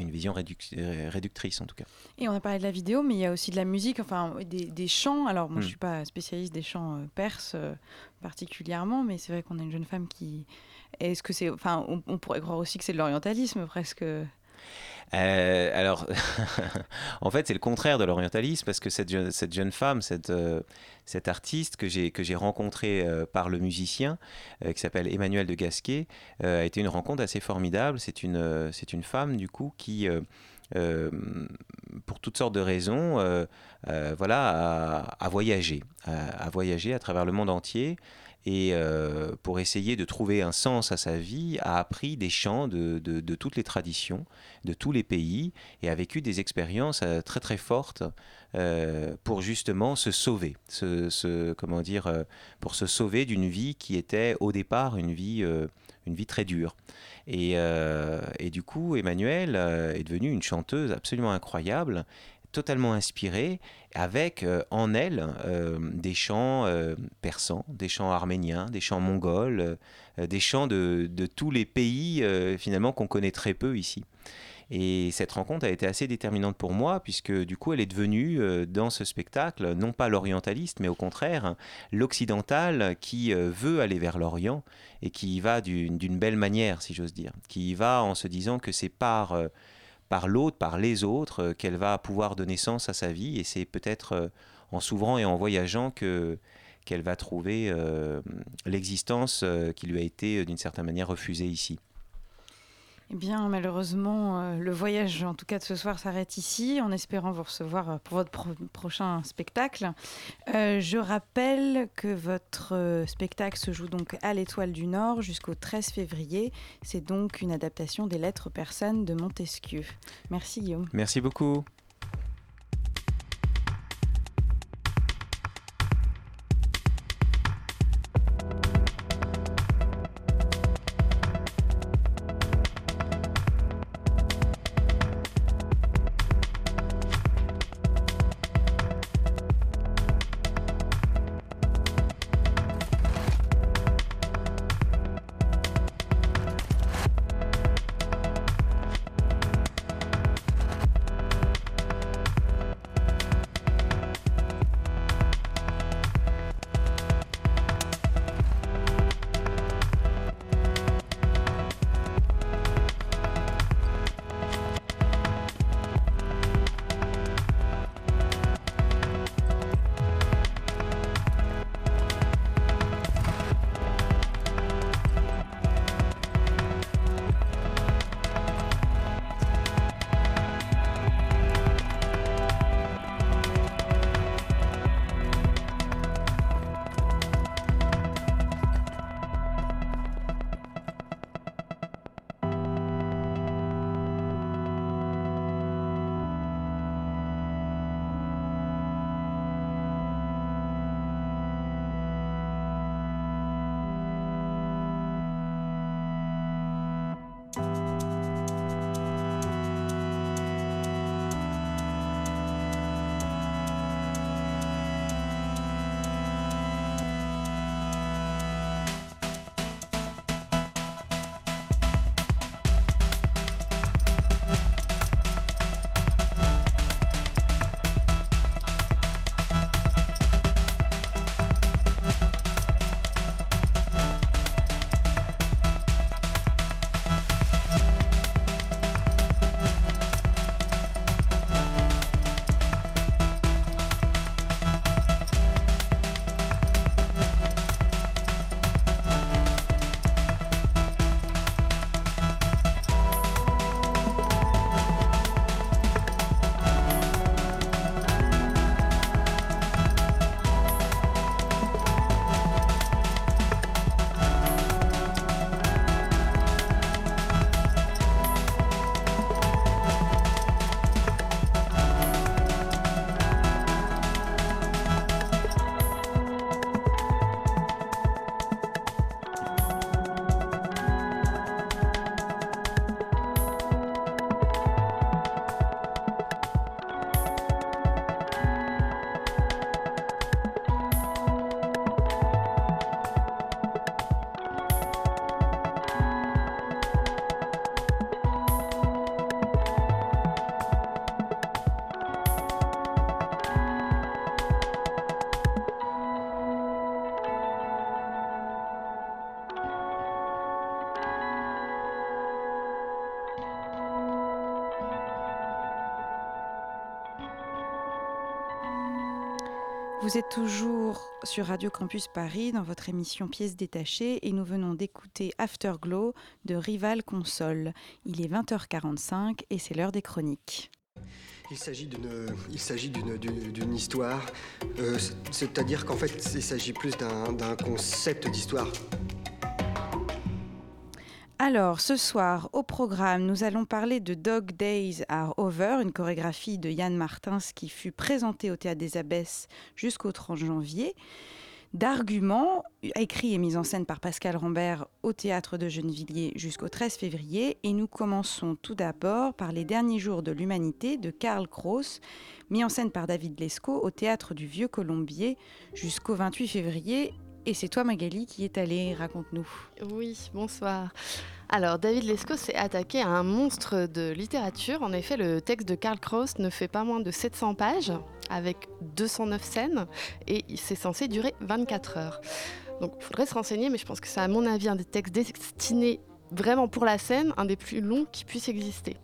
[SPEAKER 2] une vision euh, réductrice en tout cas.
[SPEAKER 1] Et on a parlé de la vidéo, mais il y a aussi de la musique, enfin des, chants. Alors moi, je je hmm. suis pas spécialiste des chants euh, perses euh, particulièrement, mais c'est vrai qu'on a une jeune femme qui. Est-ce que c'est, enfin, on, pourrait croire aussi que c'est de l'orientalisme presque.
[SPEAKER 2] Euh, alors, en fait, c'est le contraire de l'orientalisme parce que cette jeune, femme, euh, cette artiste que j'ai, que j'ai rencontrée euh, par le musicien qui s'appelle Emmanuel de Gasquet a été une rencontre assez formidable. C'est une, femme, du coup, qui. pour toutes sortes de raisons, voilà, voyagé, a, voyagé à travers le monde entier, et euh, pour essayer de trouver un sens à sa vie, a appris des chants de, de, toutes les traditions, de tous les pays, et a vécu des expériences euh, très très fortes euh, pour justement se sauver, se, comment dire, pour se sauver d'une vie qui était au départ une vie, une vie très dure. Et, et du coup, Emmanuel est devenue une chanteuse absolument incroyable totalement inspirée, avec euh, en elle euh, des chants euh, persans, des chants arméniens, des chants mongols, des chants de, de, tous les pays finalement qu'on connaît très peu ici. Et cette rencontre a été assez déterminante pour moi, puisque du coup, elle est devenue, dans ce spectacle, non pas l'orientaliste, mais au contraire, l'occidental qui veut aller vers l'Orient et qui y va d'une belle manière, si j'ose dire, qui y va en se disant que c'est par par l'autre, par les autres, euh, qu'elle va pouvoir donner sens à sa vie. Et c'est peut-être euh, en s'ouvrant et en voyageant que qu'elle va trouver euh, l'existence qui lui a été d'une certaine manière refusée ici.
[SPEAKER 1] Eh bien, malheureusement, euh, le voyage, en tout cas de ce soir, s'arrête ici, en espérant vous recevoir euh, pour votre prochain spectacle. Euh, je rappelle que votre spectacle se joue donc à l'Étoile du Nord jusqu'au 13 février. C'est donc une adaptation des Lettres persanes de Montesquieu. Merci Guillaume.
[SPEAKER 2] Merci beaucoup.
[SPEAKER 1] Vous êtes toujours sur Radio Campus Paris dans votre émission Pièces détachées et nous venons d'écouter Afterglow de Rival Console. Il est 20h45 et c'est l'heure des chroniques.
[SPEAKER 4] Il s'agit d'une, histoire, euh, c'est-à-dire qu'en fait, il s'agit plus d'un concept d'histoire.
[SPEAKER 1] Alors, ce soir, au programme, nous allons parler de Dog Days Are Over, une chorégraphie de Yann Martins qui fut présentée au Théâtre des Abbesses jusqu'au 30 janvier, d'arguments écrits et mis en scène par Pascal Rambert au Théâtre de Gennevilliers jusqu'au 13 février. Et nous commençons tout d'abord par Les Derniers Jours de l'Humanité de Karl Kraus, mis en scène par David Lescaut au Théâtre du Vieux Colombier jusqu'au 28 février. Et c'est toi Magali qui est allée, raconte-nous.
[SPEAKER 5] Oui, bonsoir. Alors, David Lescaut s'est attaqué à un monstre de littérature. En effet, le texte de Karl Kraus ne fait pas moins de 700 pages, avec 209 scènes, et c'est censé durer 24 heures. Donc, il faudrait se renseigner, mais je pense que c'est à mon avis un des textes destinés vraiment pour la scène, un des plus longs qui puisse exister.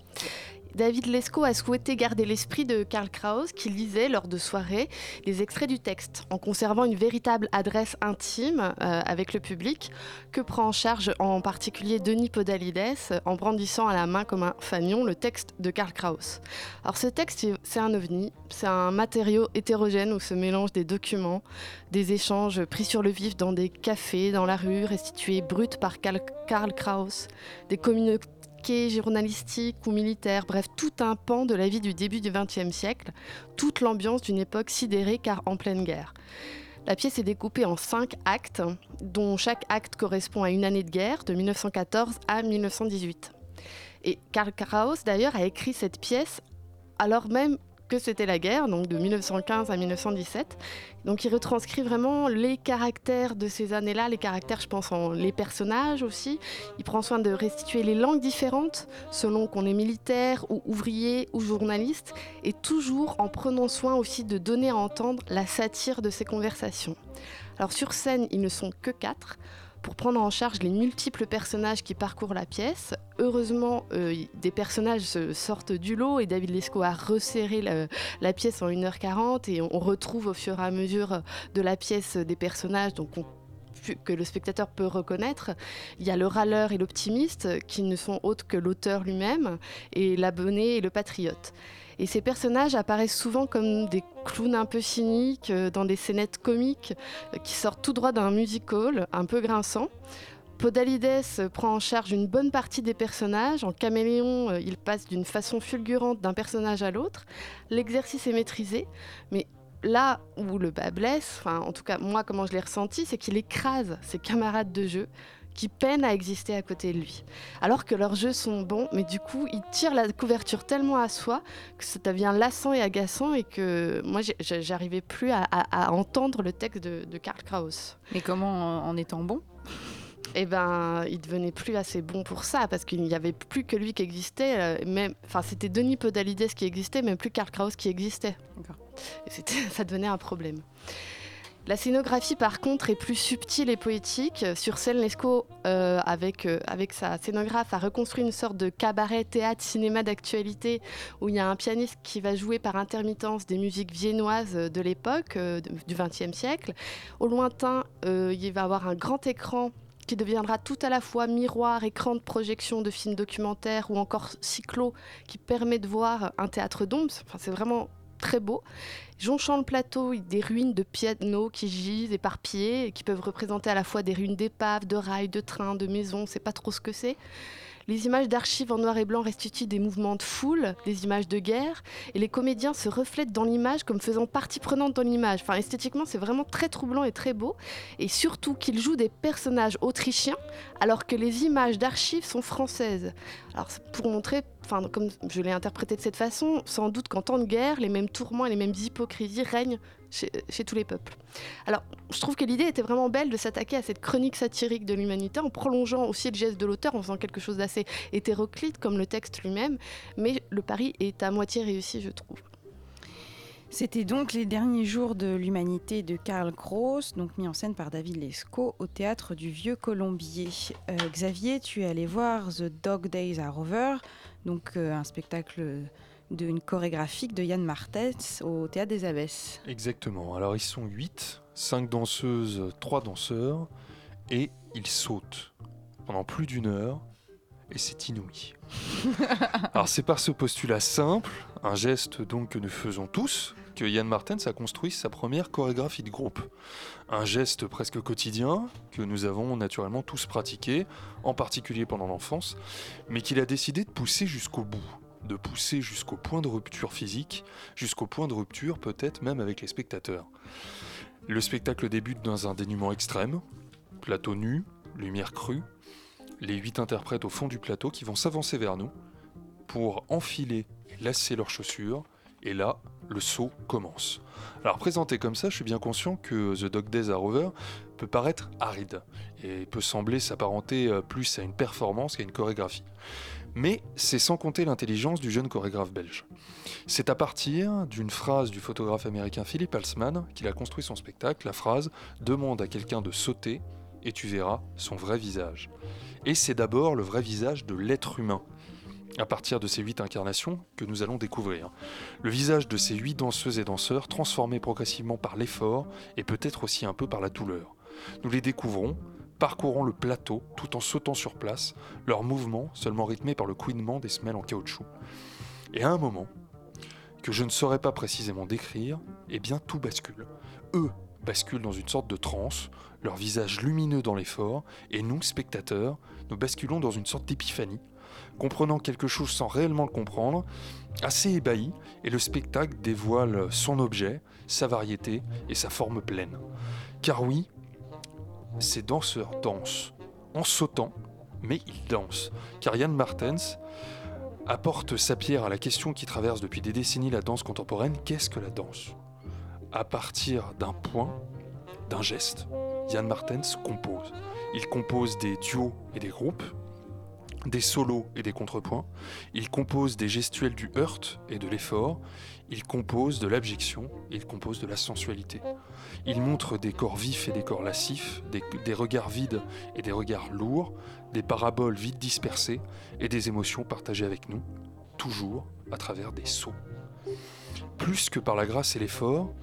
[SPEAKER 5] David Lescaut a souhaité garder l'esprit de Karl Kraus qui lisait lors de soirées les extraits du texte en conservant une véritable adresse intime euh, avec le public que prend en charge en particulier Denis Podalides en brandissant à la main comme un fanion le texte de Karl Kraus. Alors ce texte c'est un ovni, c'est un matériau hétérogène où se mélangent des documents, des échanges pris sur le vif dans des cafés, dans la rue, restitués bruts par Karl Kraus, des communautés journalistique ou militaire, bref, tout un pan de la vie du début du XXe siècle, toute l'ambiance d'une époque sidérée car en pleine guerre. La pièce est découpée en cinq actes, dont chaque acte correspond à une année de guerre, de 1914 à 1918. Et Karl Kraus, d'ailleurs, a écrit cette pièce alors même que c'était la guerre, donc de 1915 à 1917. Donc il retranscrit vraiment les caractères de ces années-là, les caractères, je pense, en les personnages aussi. Il prend soin de restituer les langues différentes selon qu'on est militaire ou ouvrier ou journaliste, et toujours en prenant soin aussi de donner à entendre la satire de ces conversations. Alors sur scène, ils ne sont que quatre pour prendre en charge les multiples personnages qui parcourent la pièce. Heureusement, euh, des personnages sortent du lot et David Lescaut a resserré la, pièce en 1h40 et on, retrouve au fur et à mesure de la pièce des personnages que le spectateur peut reconnaître. Il y a le râleur et l'optimiste qui ne sont autres que l'auteur lui-même et l'abonné et le patriote. Et ces personnages apparaissent souvent comme des clowns un peu cyniques, euh, dans des scénettes comiques euh, qui sortent tout droit d'un musical un peu grinçant. Podalides prend en charge une bonne partie des personnages. En caméléon, euh, il passe d'une façon fulgurante d'un personnage à l'autre. L'exercice est maîtrisé, mais là où le bas blesse, enfin en tout cas moi comment je l'ai ressenti, c'est qu'il écrase ses camarades de jeu qui peinent à exister à côté de lui. Alors que leurs jeux sont bons, mais du coup, ils tirent la couverture tellement à soi que ça devient lassant et agaçant et que moi, j'arrivais plus à, entendre le texte de, Karl Kraus.
[SPEAKER 1] Mais comment en étant bon?
[SPEAKER 5] Eh ben, il devenait plus assez bon pour ça parce qu'il n'y avait plus que lui qui existait. Euh, même, enfin, c'était Denis Podalides qui existait, même plus Karl Kraus qui existait. Et ça devenait un problème. La scénographie, par contre, est plus subtile et poétique. Sur scène, Lescaut, euh, avec, euh, avec sa scénographe, a reconstruit une sorte de cabaret, théâtre, cinéma d'actualité, où il y a un pianiste qui va jouer par intermittence des musiques viennoises de l'époque, euh, du XXe siècle. Au lointain, il va avoir un grand écran qui deviendra tout à la fois miroir, écran de projection de films documentaires ou encore cyclo qui permet de voir un théâtre d'ombre. Enfin, c'est vraiment très beau. Jonchant le plateau, des ruines de pianos qui gisent éparpillées et qui peuvent représenter à la fois des ruines d'épaves, de rails, de trains, de maisons, c'est pas trop ce que c'est. Les images d'archives en noir et blanc restituent des mouvements de foule, des images de guerre, et les comédiens se reflètent dans l'image comme faisant partie prenante dans l'image. Enfin, esthétiquement, c'est vraiment très troublant et très beau. Et surtout qu'ils jouent des personnages autrichiens, alors que les images d'archives sont françaises. Alors, pour montrer, enfin, comme je l'ai interprété de cette façon, sans doute qu'en temps de guerre, les mêmes tourments et les mêmes hypocrisies règnent chez, tous les peuples. Alors, je trouve que l'idée était vraiment belle de s'attaquer à cette chronique satirique de l'humanité en prolongeant aussi le geste de l'auteur, en faisant quelque chose d'assez hétéroclite comme le texte lui-même, mais le pari est à moitié réussi, je trouve.
[SPEAKER 1] C'était donc les derniers jours de l'humanité de Karl Kraus, donc mis en scène par David Lescaut au théâtre du Vieux Colombier. Euh, Xavier, tu es allé voir The Dog Days Are Over, donc euh, un spectacle d'une chorégraphique de Yann Martens au Théâtre des Abbesses.
[SPEAKER 3] Exactement. Alors ils sont 8, 5 danseuses, 3 danseurs, et ils sautent pendant plus d'une heure, et c'est inouï. Alors c'est par ce postulat simple, un geste donc que nous faisons tous, que Yann Martens a construit sa première chorégraphie de groupe. Un geste presque quotidien que nous avons naturellement tous pratiqué, en particulier pendant l'enfance, mais qu'il a décidé de pousser jusqu'au bout de pousser jusqu'au point de rupture physique, jusqu'au point de rupture peut-être même avec les spectateurs. Le spectacle débute dans un dénuement extrême, plateau nu, lumière crue, les huit interprètes au fond du plateau qui vont s'avancer vers nous pour enfiler lasser leurs chaussures, et là, le saut commence. Alors présenté comme ça, je suis bien conscient que The Dog Days à Rover peut paraître aride et peut sembler s'apparenter euh, plus à une performance qu'à une chorégraphie mais c'est sans compter l'intelligence du jeune chorégraphe belge. C'est à partir d'une phrase du photographe américain Philippe Halsman qu'il a construit son spectacle, la phrase Demande à quelqu'un de sauter et tu verras son vrai visage. Et c'est d'abord le vrai visage de l'être humain, à partir de ces huit incarnations que nous allons découvrir. Le visage de ces huit danseuses et danseurs transformés progressivement par l'effort et peut-être aussi un peu par la douleur. Nous les découvrons parcourant le plateau tout en sautant sur place, leurs mouvements seulement rythmés par le couinement des semelles en caoutchouc. Et à un moment, que je ne saurais pas précisément décrire, eh bien tout bascule. Eux basculent dans une sorte de transe, leur visage lumineux dans l'effort, et nous, spectateurs, nous basculons dans une sorte d'épiphanie, comprenant quelque chose sans réellement le comprendre, assez ébahi, et le spectacle dévoile son objet, sa variété et sa forme pleine. Car oui, ces danseurs dansent en sautant, mais ils dansent. Car Yann Martens apporte sa pierre à la question qui traverse depuis des décennies la danse contemporaine qu'est-ce que la danse? À partir d'un point, d'un geste, Yann Martens compose. Il compose des duos et des groupes, des solos et des contrepoints. Il compose des gestuels du heurt et de l'effort. Il compose de l'abjection il compose de la sensualité. Il montre des corps vifs et des corps lascifs, des, regards vides et des regards lourds, des paraboles vides dispersées et des émotions partagées avec nous, toujours à travers des sauts. Plus que par la grâce et l'effort,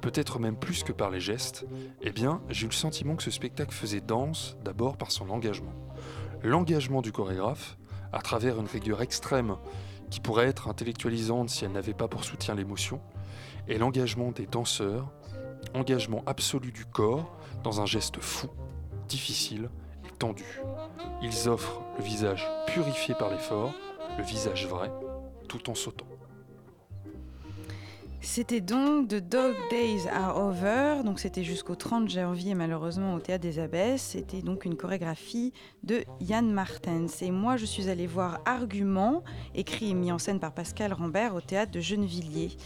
[SPEAKER 3] peut-être même plus que par les gestes, eh bien, j'ai eu le sentiment que ce spectacle faisait danse d'abord par son engagement. L'engagement du chorégraphe, à travers une rigueur extrême qui pourrait être intellectualisante si elle n'avait pas pour soutien l'émotion, et l'engagement des danseurs, engagement absolu du corps dans un geste fou, difficile et tendu. Ils offrent le visage purifié par l'effort, le visage vrai, tout en sautant.
[SPEAKER 1] C'était donc The Dog Days Are Over, donc c'était jusqu'au 30 janvier malheureusement au Théâtre des Abbesses. C'était donc une chorégraphie de Yann Martens. Et moi je suis allée voir Argument, écrit et mis en scène par Pascal Rambert au Théâtre de Gennevilliers.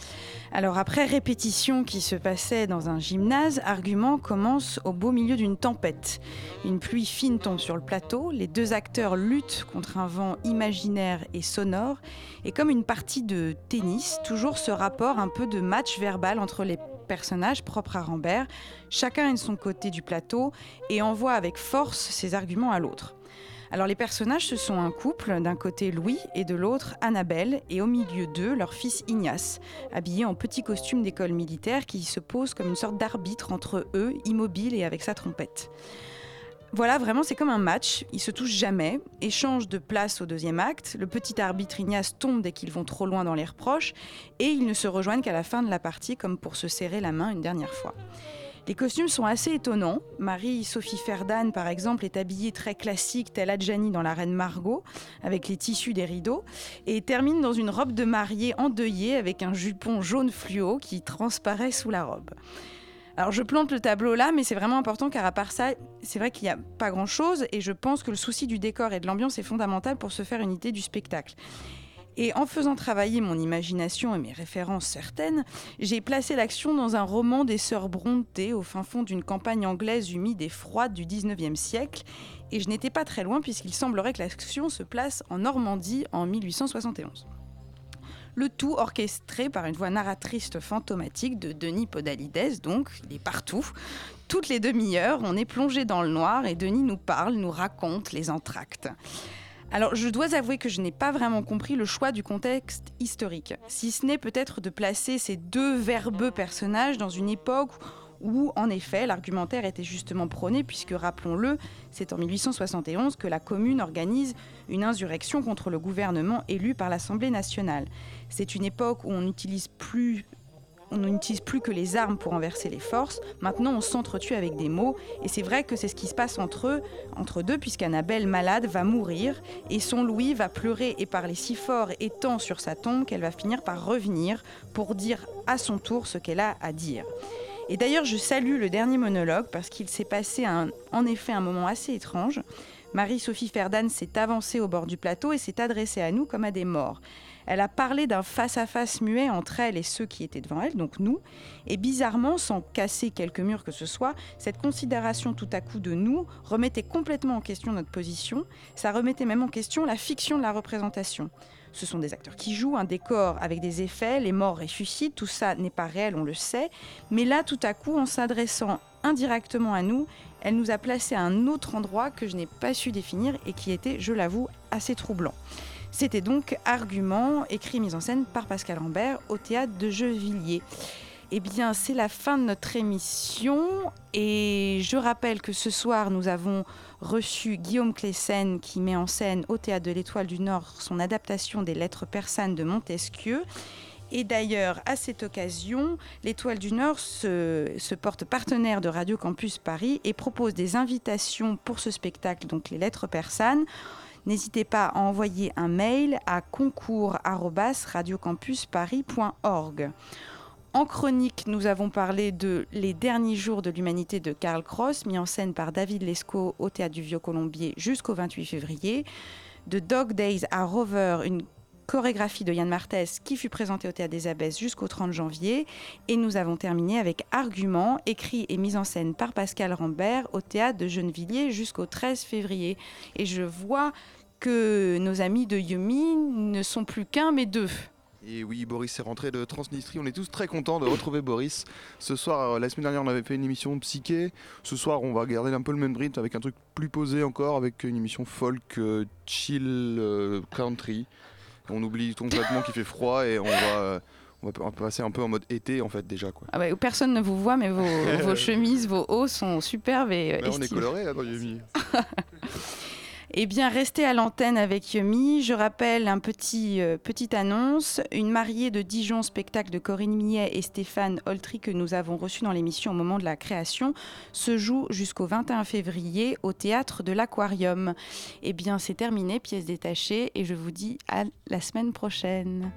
[SPEAKER 1] Alors après répétition qui se passait dans un gymnase, Argument commence au beau milieu d'une tempête. Une pluie fine tombe sur le plateau, les deux acteurs luttent contre un vent imaginaire et sonore, et comme une partie de tennis, toujours ce rapport un peu de match verbal entre les personnages propres à Rambert. Chacun est de son côté du plateau et envoie avec force ses arguments à l'autre. Alors les personnages, ce sont un couple, d'un côté Louis et de l'autre Annabelle, et au milieu d'eux leur fils Ignace, habillé en petit costume d'école militaire qui se pose comme une sorte d'arbitre entre eux, immobile et avec sa trompette. Voilà, vraiment, c'est comme un match. Ils se touchent jamais, échangent de place au deuxième acte. Le petit arbitre Ignace tombe dès qu'ils vont trop loin dans les reproches, et ils ne se rejoignent qu'à la fin de la partie, comme pour se serrer la main une dernière fois. Les costumes sont assez étonnants. Marie-Sophie Ferdan, par exemple, est habillée très classique, telle Adjani dans La Reine Margot, avec les tissus des rideaux, et termine dans une robe de mariée endeuillée avec un jupon jaune fluo qui transparaît sous la robe. Alors je plante le tableau là, mais c'est vraiment important car à part ça, c'est vrai qu'il n'y a pas grand-chose et je pense que le souci du décor et de l'ambiance est fondamental pour se faire une idée du spectacle. Et en faisant travailler mon imagination et mes références certaines, j'ai placé l'action dans un roman des sœurs Brontë au fin fond d'une campagne anglaise humide et froide du 19e siècle. Et je n'étais pas très loin puisqu'il semblerait que l'action se place en Normandie en 1871 le tout orchestré par une voix narratrice fantomatique de Denis Podalides, donc il est partout. Toutes les demi-heures, on est plongé dans le noir et Denis nous parle, nous raconte les entractes. Alors je dois avouer que je n'ai pas vraiment compris le choix du contexte historique, si ce n'est peut-être de placer ces deux verbeux personnages dans une époque où, en effet, l'argumentaire était justement prôné, puisque, rappelons-le, c'est en 1871 que la Commune organise une insurrection contre le gouvernement élu par l'Assemblée nationale. C'est une époque où on n'utilise plus on n'utilise plus que les armes pour renverser les forces. Maintenant, on s'entretue avec des mots. Et c'est vrai que c'est ce qui se passe entre eux, entre deux, puisqu'Annabelle, malade, va mourir. Et son Louis va pleurer et parler si fort et tant sur sa tombe qu'elle va finir par revenir pour dire à son tour ce qu'elle a à dire. Et d'ailleurs, je salue le dernier monologue parce qu'il s'est passé en effet un moment assez étrange. Marie-Sophie Ferdan s'est avancée au bord du plateau et s'est adressée à nous comme à des morts. Elle a parlé d'un face-à-face muet entre elle et ceux qui étaient devant elle, donc nous. Et bizarrement, sans casser quelques murs que ce soit, cette considération tout à coup de nous remettait complètement en question notre position. Ça remettait même en question la fiction de la représentation. Ce sont des acteurs qui jouent, un décor avec des effets, les morts ressuscitent, tout ça n'est pas réel, on le sait. Mais là, tout à coup, en s'adressant indirectement à nous, elle nous a placés à un autre endroit que je n'ai pas su définir et qui était, je l'avoue, assez troublant. C'était donc Argument, écrit et mis en scène par Pascal Rambert au théâtre de Jeuvilliers. Eh bien, c'est la fin de notre émission et je rappelle que ce soir, nous avons reçu Guillaume Cléssen qui met en scène au théâtre de l'Étoile du Nord son adaptation des lettres persanes de Montesquieu. Et d'ailleurs, à cette occasion, l'Étoile du Nord se porte partenaire de Radio Campus Paris et propose des invitations pour ce spectacle, donc les lettres persanes. N'hésitez pas à envoyer un mail à concours@radiocampusparis.org. En chronique, nous avons parlé de Les derniers jours de l'humanité de Karl Cross, mis en scène par David Lescaut au Théâtre du Vieux-Colombier jusqu'au 28 février. De Dog Days à Rover, une chorégraphie de Yann Martès qui fut présentée au Théâtre des Abbesses jusqu'au 30 janvier. Et nous avons terminé avec Argument, écrit et mis en scène par Pascal Rambert au Théâtre de Gennevilliers jusqu'au 13 février. Et je vois que nos amis de Yumi ne sont plus qu'un mais deux.
[SPEAKER 6] Et oui, Boris est rentré de Transnistrie. On est tous très contents de retrouver Boris. Ce soir, euh, la semaine dernière, on avait fait une émission psyché. Ce soir, on va garder un peu le même rythme avec un truc plus posé encore, avec une émission folk, euh, chill, euh, country. On oublie complètement qu'il fait froid et on va, euh, on va p- passer un peu en mode été en fait déjà quoi.
[SPEAKER 1] Ah ouais, personne ne vous voit, mais vos, vos chemises, vos hauts sont superbes et
[SPEAKER 6] Mais on est coloré là dans Yumi.
[SPEAKER 1] Eh bien, restez à l'antenne avec Yumi. Je rappelle un petit euh, petite annonce. Une mariée de Dijon, spectacle de Corinne Millet et Stéphane Oltry que nous avons reçu dans l'émission au moment de la création, se joue jusqu'au 21 février au théâtre de l'Aquarium. Eh bien, c'est terminé, pièce détachée, et je vous dis à la semaine prochaine.